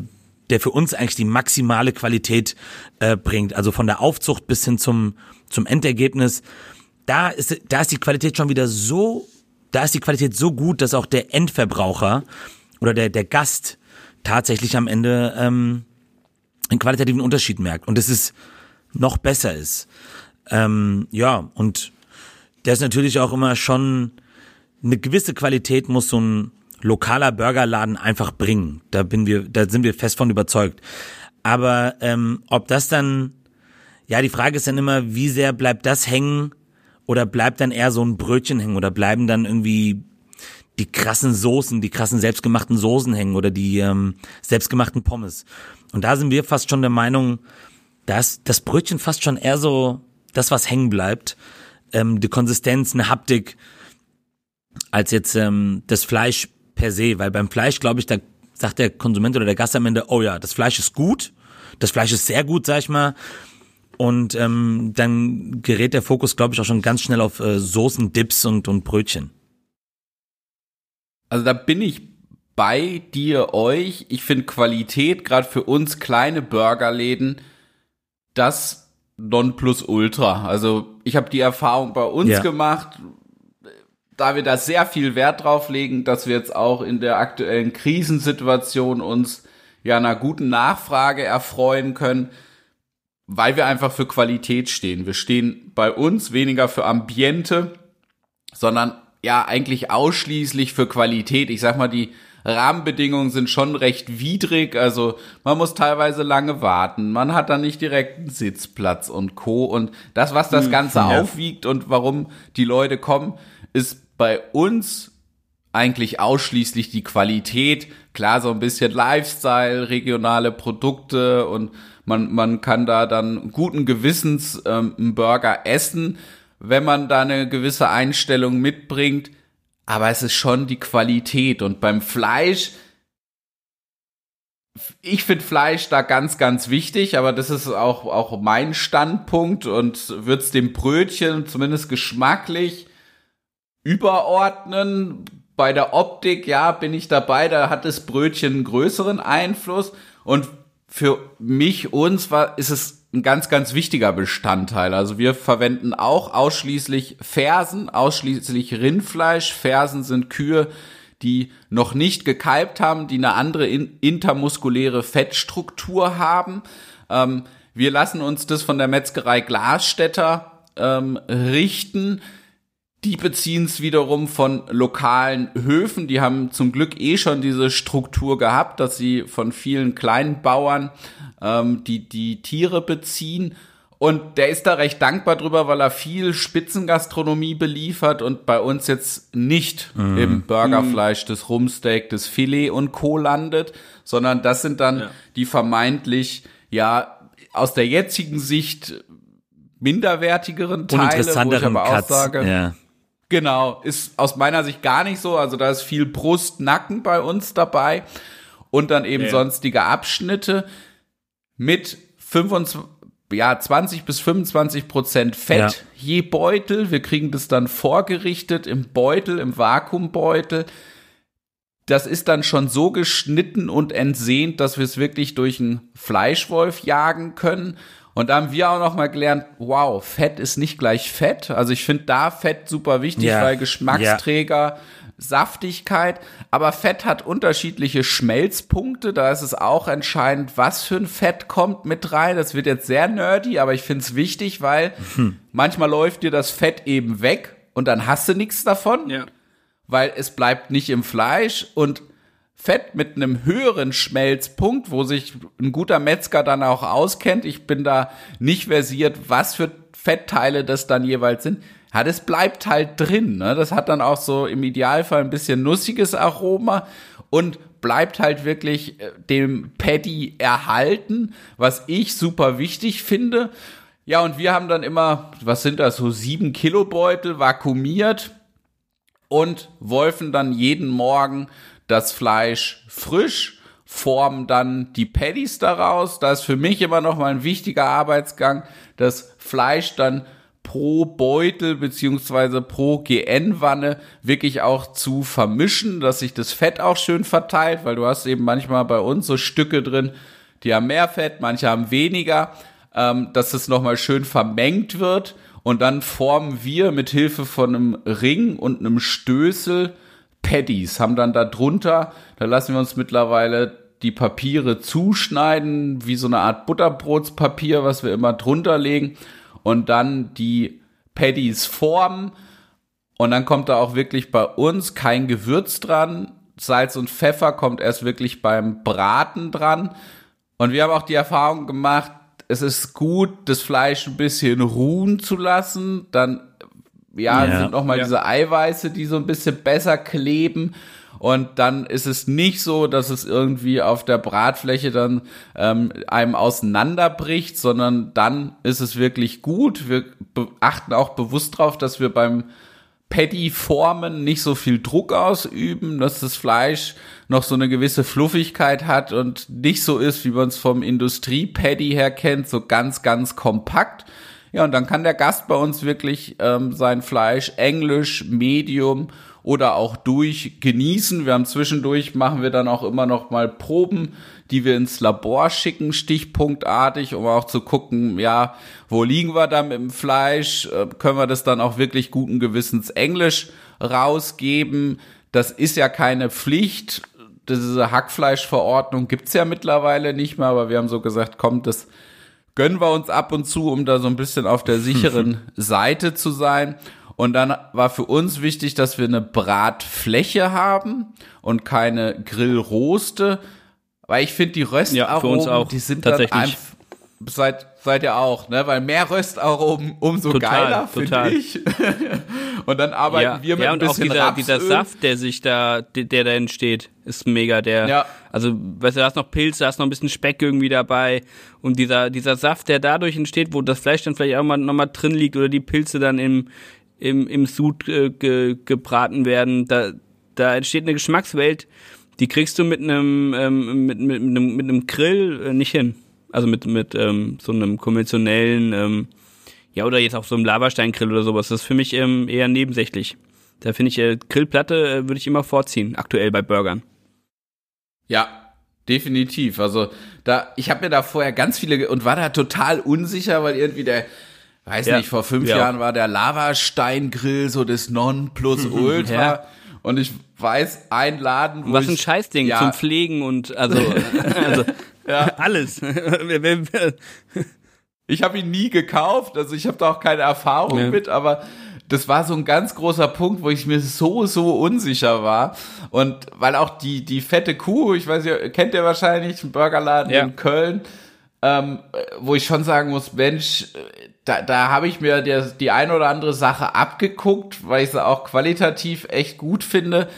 der für uns eigentlich die maximale Qualität äh, bringt. Also von der Aufzucht bis hin zum, zum Endergebnis. Da ist, da ist die Qualität schon wieder so, da ist die Qualität so gut, dass auch der Endverbraucher oder der, der Gast tatsächlich am Ende ähm, einen qualitativen Unterschied merkt und dass es noch besser ist. Ähm, ja, und der ist natürlich auch immer schon eine gewisse Qualität muss so ein lokaler Burgerladen einfach bringen. Da bin wir, da sind wir fest von überzeugt. Aber ähm, ob das dann, ja, die Frage ist dann immer, wie sehr bleibt das hängen oder bleibt dann eher so ein Brötchen hängen oder bleiben dann irgendwie die krassen Soßen, die krassen selbstgemachten Soßen hängen oder die ähm, selbstgemachten Pommes. Und da sind wir fast schon der Meinung, dass das Brötchen fast schon eher so das, was hängen bleibt. Ähm, die Konsistenz, eine Haptik, als jetzt ähm, das Fleisch per se. Weil beim Fleisch, glaube ich, da sagt der Konsument oder der Gast am Ende, oh ja, das Fleisch ist gut, das Fleisch ist sehr gut, sag ich mal. Und ähm, dann gerät der Fokus, glaube ich, auch schon ganz schnell auf äh, Soßen, Dips und, und Brötchen. Also da bin ich bei dir, euch. Ich finde Qualität, gerade für uns kleine Burgerläden, das Nonplusultra. Also ich habe die Erfahrung bei uns ja. gemacht, da wir da sehr viel Wert drauf legen, dass wir jetzt auch in der aktuellen Krisensituation uns ja einer guten Nachfrage erfreuen können, weil wir einfach für Qualität stehen. Wir stehen bei uns weniger für Ambiente, sondern ja eigentlich ausschließlich für Qualität. Ich sag mal, die Rahmenbedingungen sind schon recht widrig. Also man muss teilweise lange warten. Man hat dann nicht direkt einen Sitzplatz und Co. Und das, was das hm, Ganze ja. aufwiegt und warum die Leute kommen, ist bei uns eigentlich ausschließlich die Qualität. Klar, so ein bisschen Lifestyle, regionale Produkte und man, man kann da dann guten Gewissens ähm, einen Burger essen wenn man da eine gewisse Einstellung mitbringt. Aber es ist schon die Qualität. Und beim Fleisch, ich finde Fleisch da ganz, ganz wichtig, aber das ist auch, auch mein Standpunkt und wird es dem Brötchen zumindest geschmacklich überordnen. Bei der Optik, ja, bin ich dabei, da hat das Brötchen einen größeren Einfluss. Und für mich, uns war, ist es ein ganz, ganz wichtiger Bestandteil. Also wir verwenden auch ausschließlich Fersen, ausschließlich Rindfleisch. Fersen sind Kühe, die noch nicht gekalbt haben, die eine andere intermuskuläre Fettstruktur haben. Ähm, wir lassen uns das von der Metzgerei Glasstätter ähm, richten. Die beziehen es wiederum von lokalen Höfen. Die haben zum Glück eh schon diese Struktur gehabt, dass sie von vielen kleinen Bauern ähm, die, die Tiere beziehen. Und der ist da recht dankbar drüber, weil er viel Spitzengastronomie beliefert und bei uns jetzt nicht mm. im Burgerfleisch, das Rumsteak, das Filet und Co. landet, sondern das sind dann ja. die vermeintlich, ja, aus der jetzigen Sicht minderwertigeren Teile, wo ich aber auch sage, ja. genau, ist aus meiner Sicht gar nicht so. Also da ist viel Brust, Nacken bei uns dabei und dann eben ja. sonstige Abschnitte mit 25, ja, 20 bis 25 Prozent Fett ja. je Beutel. Wir kriegen das dann vorgerichtet im Beutel, im Vakuumbeutel. Das ist dann schon so geschnitten und entsehnt, dass wir es wirklich durch einen Fleischwolf jagen können. Und da haben wir auch noch mal gelernt, wow, Fett ist nicht gleich Fett. Also ich finde da Fett super wichtig, ja. weil Geschmacksträger. Saftigkeit, aber Fett hat unterschiedliche Schmelzpunkte. Da ist es auch entscheidend, was für ein Fett kommt mit rein. Das wird jetzt sehr nerdy, aber ich finde es wichtig, weil hm. manchmal läuft dir das Fett eben weg und dann hast du nichts davon, ja. weil es bleibt nicht im Fleisch und Fett mit einem höheren Schmelzpunkt, wo sich ein guter Metzger dann auch auskennt. Ich bin da nicht versiert, was für Fettteile das dann jeweils sind ja, das bleibt halt drin. Ne? Das hat dann auch so im Idealfall ein bisschen nussiges Aroma und bleibt halt wirklich äh, dem Paddy erhalten, was ich super wichtig finde. Ja, und wir haben dann immer, was sind das, so sieben Kilo Beutel vakuumiert und wolfen dann jeden Morgen das Fleisch frisch formen dann die Patties daraus. Da ist für mich immer noch mal ein wichtiger Arbeitsgang, das Fleisch dann pro Beutel beziehungsweise pro GN-Wanne wirklich auch zu vermischen, dass sich das Fett auch schön verteilt, weil du hast eben manchmal bei uns so Stücke drin, die haben mehr Fett, manche haben weniger, ähm, dass es nochmal schön vermengt wird. Und dann formen wir mit Hilfe von einem Ring und einem Stößel Patties, haben dann da drunter, da lassen wir uns mittlerweile die Papiere zuschneiden, wie so eine Art Butterbrotspapier, was wir immer drunter legen und dann die Patties formen. Und dann kommt da auch wirklich bei uns kein Gewürz dran. Salz und Pfeffer kommt erst wirklich beim Braten dran. Und wir haben auch die Erfahrung gemacht, es ist gut, das Fleisch ein bisschen ruhen zu lassen. Dann, ja, ja sind nochmal ja. diese Eiweiße, die so ein bisschen besser kleben und dann ist es nicht so, dass es irgendwie auf der Bratfläche dann ähm, einem auseinanderbricht, sondern dann ist es wirklich gut. Wir achten auch bewusst darauf, dass wir beim Patty-Formen nicht so viel Druck ausüben, dass das Fleisch noch so eine gewisse Fluffigkeit hat und nicht so ist, wie man es vom Industrie-Patty her kennt, so ganz, ganz kompakt. Ja, und dann kann der Gast bei uns wirklich ähm, sein Fleisch englisch, medium oder auch durch genießen. Wir haben zwischendurch, machen wir dann auch immer noch mal Proben, die wir ins Labor schicken, stichpunktartig, um auch zu gucken, ja, wo liegen wir da mit dem Fleisch? Äh, können wir das dann auch wirklich guten Gewissens Englisch rausgeben? Das ist ja keine Pflicht. Diese Hackfleischverordnung gibt's ja mittlerweile nicht mehr, aber wir haben so gesagt, kommt, das gönnen wir uns ab und zu, um da so ein bisschen auf der sicheren Seite zu sein. Und dann war für uns wichtig, dass wir eine Bratfläche haben und keine Grillroste, weil ich finde die Röstaromen, ja, die sind dann einfach, seid, seid ihr auch, ne? Weil mehr Röstaromen umso total, geiler, finde ich. und dann arbeiten ja, wir mit ja, ein bisschen und auch dieser, dieser Saft, der sich da, der da entsteht, ist mega. Der, ja. also, weißt du, da hast noch Pilze, da hast noch ein bisschen Speck irgendwie dabei und dieser, dieser Saft, der dadurch entsteht, wo das Fleisch dann vielleicht auch mal nochmal drin liegt oder die Pilze dann im, im, im Sud äh, ge, gebraten werden. Da, da entsteht eine Geschmackswelt, die kriegst du mit einem ähm, mit, mit, mit, einem, mit einem Grill äh, nicht hin. Also mit, mit ähm, so einem konventionellen, ähm, ja, oder jetzt auch so einem Lavasteinkrill oder sowas. Das ist für mich ähm, eher nebensächlich. Da finde ich, äh, Grillplatte äh, würde ich immer vorziehen, aktuell bei Burgern. Ja, definitiv. Also da, ich habe mir da vorher ganz viele und war da total unsicher, weil irgendwie der weiß ja. nicht, vor fünf ja. Jahren war der Lavasteingrill so das Non-Plus-Ultra. Ja. Und ich weiß, ein Laden, wo Was ein Scheißding ja. zum Pflegen und also, also ja. alles. ich habe ihn nie gekauft, also ich habe da auch keine Erfahrung ja. mit, aber das war so ein ganz großer Punkt, wo ich mir so, so unsicher war. Und weil auch die, die fette Kuh, ich weiß ja, kennt ihr wahrscheinlich, einen Burgerladen ja. in Köln, ähm, wo ich schon sagen muss, Mensch, da, da habe ich mir der, die ein oder andere Sache abgeguckt, weil ich sie auch qualitativ echt gut finde.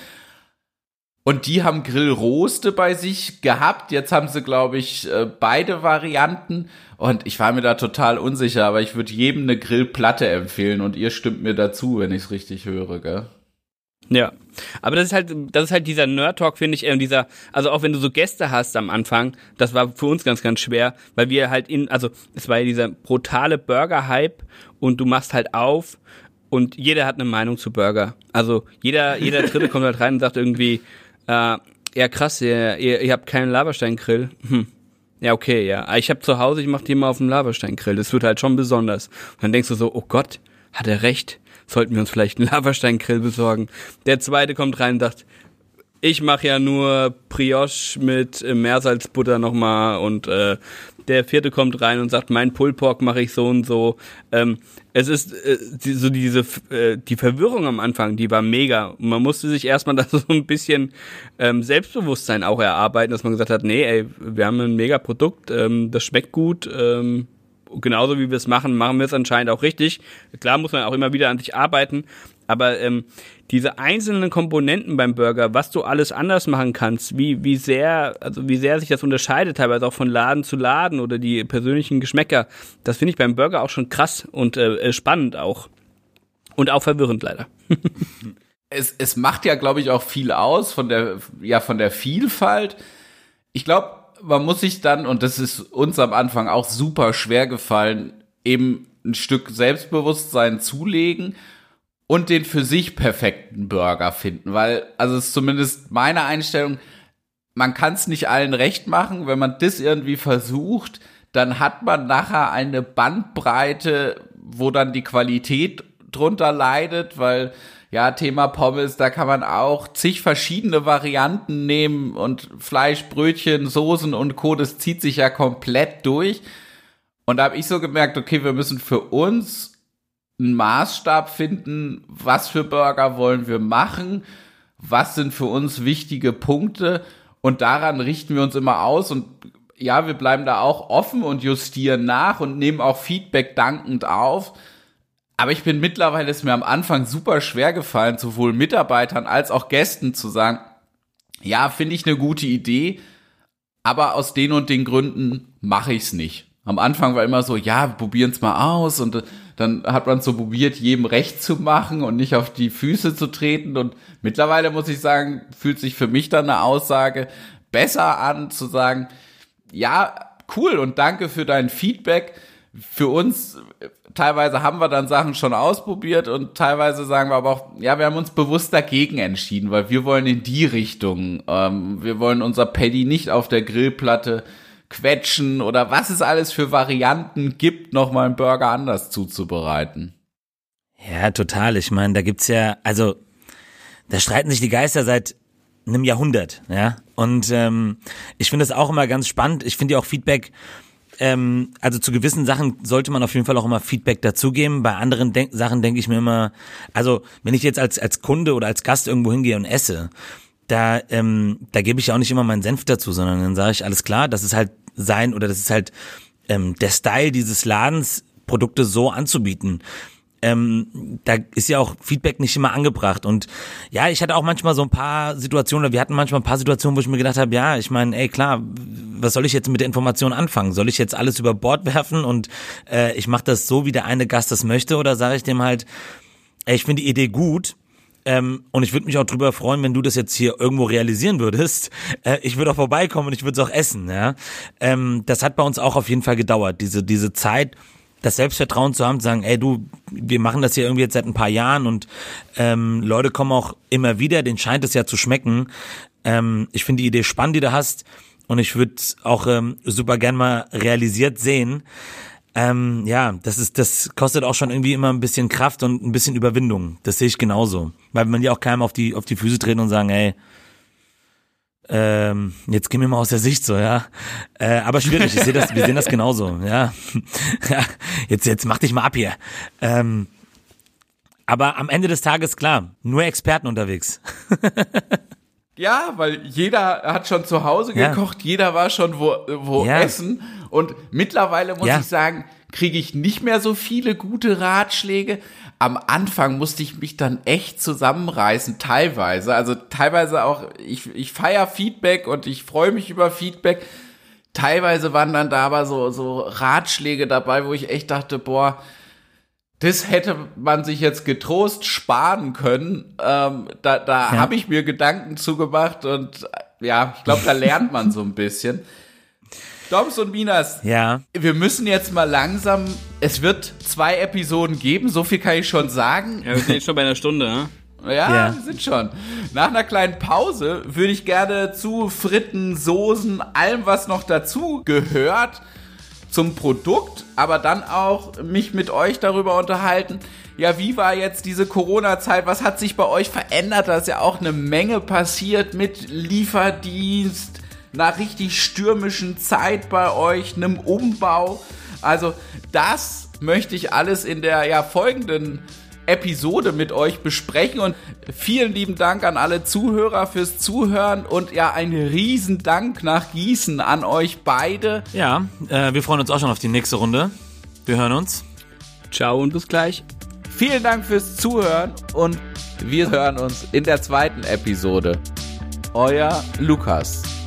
Und die haben Grillroste bei sich gehabt. Jetzt haben sie, glaube ich, äh, beide Varianten. Und ich war mir da total unsicher, aber ich würde jedem eine Grillplatte empfehlen und ihr stimmt mir dazu, wenn ich es richtig höre, gell? Ja, aber das ist halt, das ist halt dieser Nerd-Talk, finde ich, äh, dieser, also auch wenn du so Gäste hast am Anfang, das war für uns ganz, ganz schwer, weil wir halt in, also es war ja dieser brutale Burger-Hype und du machst halt auf und jeder hat eine Meinung zu Burger. Also jeder, jeder Dritte kommt halt rein und sagt irgendwie, äh, ja krass, ihr, ihr, ihr habt keinen Laberstein-Grill. Hm. Ja, okay, ja. Ich habe zu Hause, ich mache die mal auf dem Laberstein-Grill. Das wird halt schon besonders. Und dann denkst du so, oh Gott, hat er recht? Sollten wir uns vielleicht einen Lavasteingrill besorgen. Der zweite kommt rein und sagt, ich mache ja nur Brioche mit äh, Meersalzbutter nochmal und äh, der vierte kommt rein und sagt, mein Pullpork mache ich so und so. Ähm, es ist äh, die, so diese äh, die Verwirrung am Anfang, die war mega. Man musste sich erstmal da so ein bisschen ähm, Selbstbewusstsein auch erarbeiten, dass man gesagt hat, nee, ey, wir haben ein mega Produkt, ähm, das schmeckt gut, ähm, genauso wie wir es machen, machen wir es anscheinend auch richtig. Klar muss man auch immer wieder an sich arbeiten, aber ähm, diese einzelnen Komponenten beim Burger, was du alles anders machen kannst, wie, wie sehr, also wie sehr sich das unterscheidet, teilweise auch von Laden zu Laden oder die persönlichen Geschmäcker, das finde ich beim Burger auch schon krass und äh, äh spannend auch. Und auch verwirrend leider. es, es macht ja, glaube ich, auch viel aus von der, ja, von der Vielfalt ich glaube, man muss sich dann, und das ist uns am Anfang auch super schwer gefallen, eben ein Stück Selbstbewusstsein zulegen und den für sich perfekten Burger finden, weil, also es ist zumindest meine Einstellung, man kann es nicht allen recht machen, wenn man das irgendwie versucht, dann hat man nachher eine Bandbreite, wo dann die Qualität drunter leidet, weil ja, Thema Pommes, da kann man auch zig verschiedene Varianten nehmen und Fleisch, Brötchen, Soßen und Co. Das zieht sich ja komplett durch. Und da habe ich so gemerkt, okay, wir müssen für uns einen Maßstab finden, was für Burger wollen wir machen, was sind für uns wichtige Punkte und daran richten wir uns immer aus und ja, wir bleiben da auch offen und justieren nach und nehmen auch Feedback dankend auf. Aber ich bin mittlerweile, ist mir am Anfang super schwer gefallen, sowohl Mitarbeitern als auch Gästen zu sagen, ja, finde ich eine gute Idee, aber aus den und den Gründen mache ich es nicht. Am Anfang war immer so, ja, probieren es mal aus und äh, dann hat man so probiert, jedem recht zu machen und nicht auf die Füße zu treten. Und mittlerweile muss ich sagen, fühlt sich für mich dann eine Aussage besser an, zu sagen, ja, cool und danke für dein Feedback. Für uns, teilweise haben wir dann Sachen schon ausprobiert und teilweise sagen wir aber auch, ja, wir haben uns bewusst dagegen entschieden, weil wir wollen in die Richtung. Ähm, wir wollen unser Paddy nicht auf der Grillplatte quetschen oder was es alles für Varianten gibt, nochmal einen Burger anders zuzubereiten. Ja, total. Ich meine, da gibt's ja, also da streiten sich die Geister seit einem Jahrhundert, ja. Und ähm, ich finde es auch immer ganz spannend. Ich finde ja auch Feedback, ähm, also zu gewissen Sachen sollte man auf jeden Fall auch immer Feedback dazugeben. Bei anderen Denk Sachen denke ich mir immer, also wenn ich jetzt als als Kunde oder als Gast irgendwo hingehe und esse, da ähm, da gebe ich ja auch nicht immer meinen Senf dazu, sondern dann sage ich alles klar, das ist halt sein oder das ist halt ähm, der Style dieses Ladens, Produkte so anzubieten. Ähm, da ist ja auch Feedback nicht immer angebracht. Und ja, ich hatte auch manchmal so ein paar Situationen, oder wir hatten manchmal ein paar Situationen, wo ich mir gedacht habe, ja, ich meine, ey klar, was soll ich jetzt mit der Information anfangen? Soll ich jetzt alles über Bord werfen und äh, ich mache das so, wie der eine Gast das möchte, oder sage ich dem halt, ey, ich finde die Idee gut, ähm, und ich würde mich auch drüber freuen, wenn du das jetzt hier irgendwo realisieren würdest. Äh, ich würde auch vorbeikommen und ich würde es auch essen. Ja, ähm, das hat bei uns auch auf jeden Fall gedauert. Diese diese Zeit, das Selbstvertrauen zu haben, zu sagen, ey du, wir machen das hier irgendwie jetzt seit ein paar Jahren und ähm, Leute kommen auch immer wieder. Den scheint es ja zu schmecken. Ähm, ich finde die Idee spannend, die du hast. Und ich würde auch ähm, super gern mal realisiert sehen. Ähm, ja, das ist, das kostet auch schon irgendwie immer ein bisschen Kraft und ein bisschen Überwindung. Das sehe ich genauso. Weil man ja auch keinem auf die, auf die Füße treten und sagen, ey, ähm, jetzt gehen wir mal aus der Sicht so, ja. Äh, aber schwierig, ich sehe das, wir sehen das genauso, ja. ja. Jetzt, jetzt mach dich mal ab hier. Ähm, aber am Ende des Tages, klar, nur Experten unterwegs. Ja, weil jeder hat schon zu Hause gekocht, ja. jeder war schon wo, wo ja. essen und mittlerweile muss ich sagen, kriege ich nicht mehr so viele gute Ratschläge. Am Anfang musste ich mich dann echt zusammenreißen, teilweise. Also teilweise auch, ich, ich feier Feedback und ich freue mich über Feedback. Teilweise waren dann da aber so, so Ratschläge dabei, wo ich echt dachte, boah, das hätte man sich jetzt getrost sparen können. Ähm, da da ja. habe ich mir Gedanken zugemacht und ja, ich glaube, da lernt man so ein bisschen. Doms und Minas, ja. wir müssen jetzt mal langsam, es wird zwei Episoden geben, so viel kann ich schon sagen. Ja, wir sind jetzt schon bei einer Stunde, ne? Ja, ja, wir sind schon. Nach einer kleinen Pause würde ich gerne zu Fritten, Soßen, allem, was noch dazu gehört, zum Produkt, aber dann auch mich mit euch darüber unterhalten. Ja, wie war jetzt diese Corona-Zeit? Was hat sich bei euch verändert? Da ist ja auch eine Menge passiert mit Lieferdienst, einer richtig stürmischen Zeit bei euch, einem Umbau. Also das möchte ich alles in der ja folgenden Episode mit euch besprechen. Und vielen lieben Dank an alle Zuhörer fürs Zuhören und ja, ein Riesendank nach Gießen an euch beide. Ja, äh, wir freuen uns auch schon auf die nächste Runde. Wir hören uns. Ciao und bis gleich. Vielen Dank fürs Zuhören und wir hören uns in der zweiten Episode. Euer Lukas.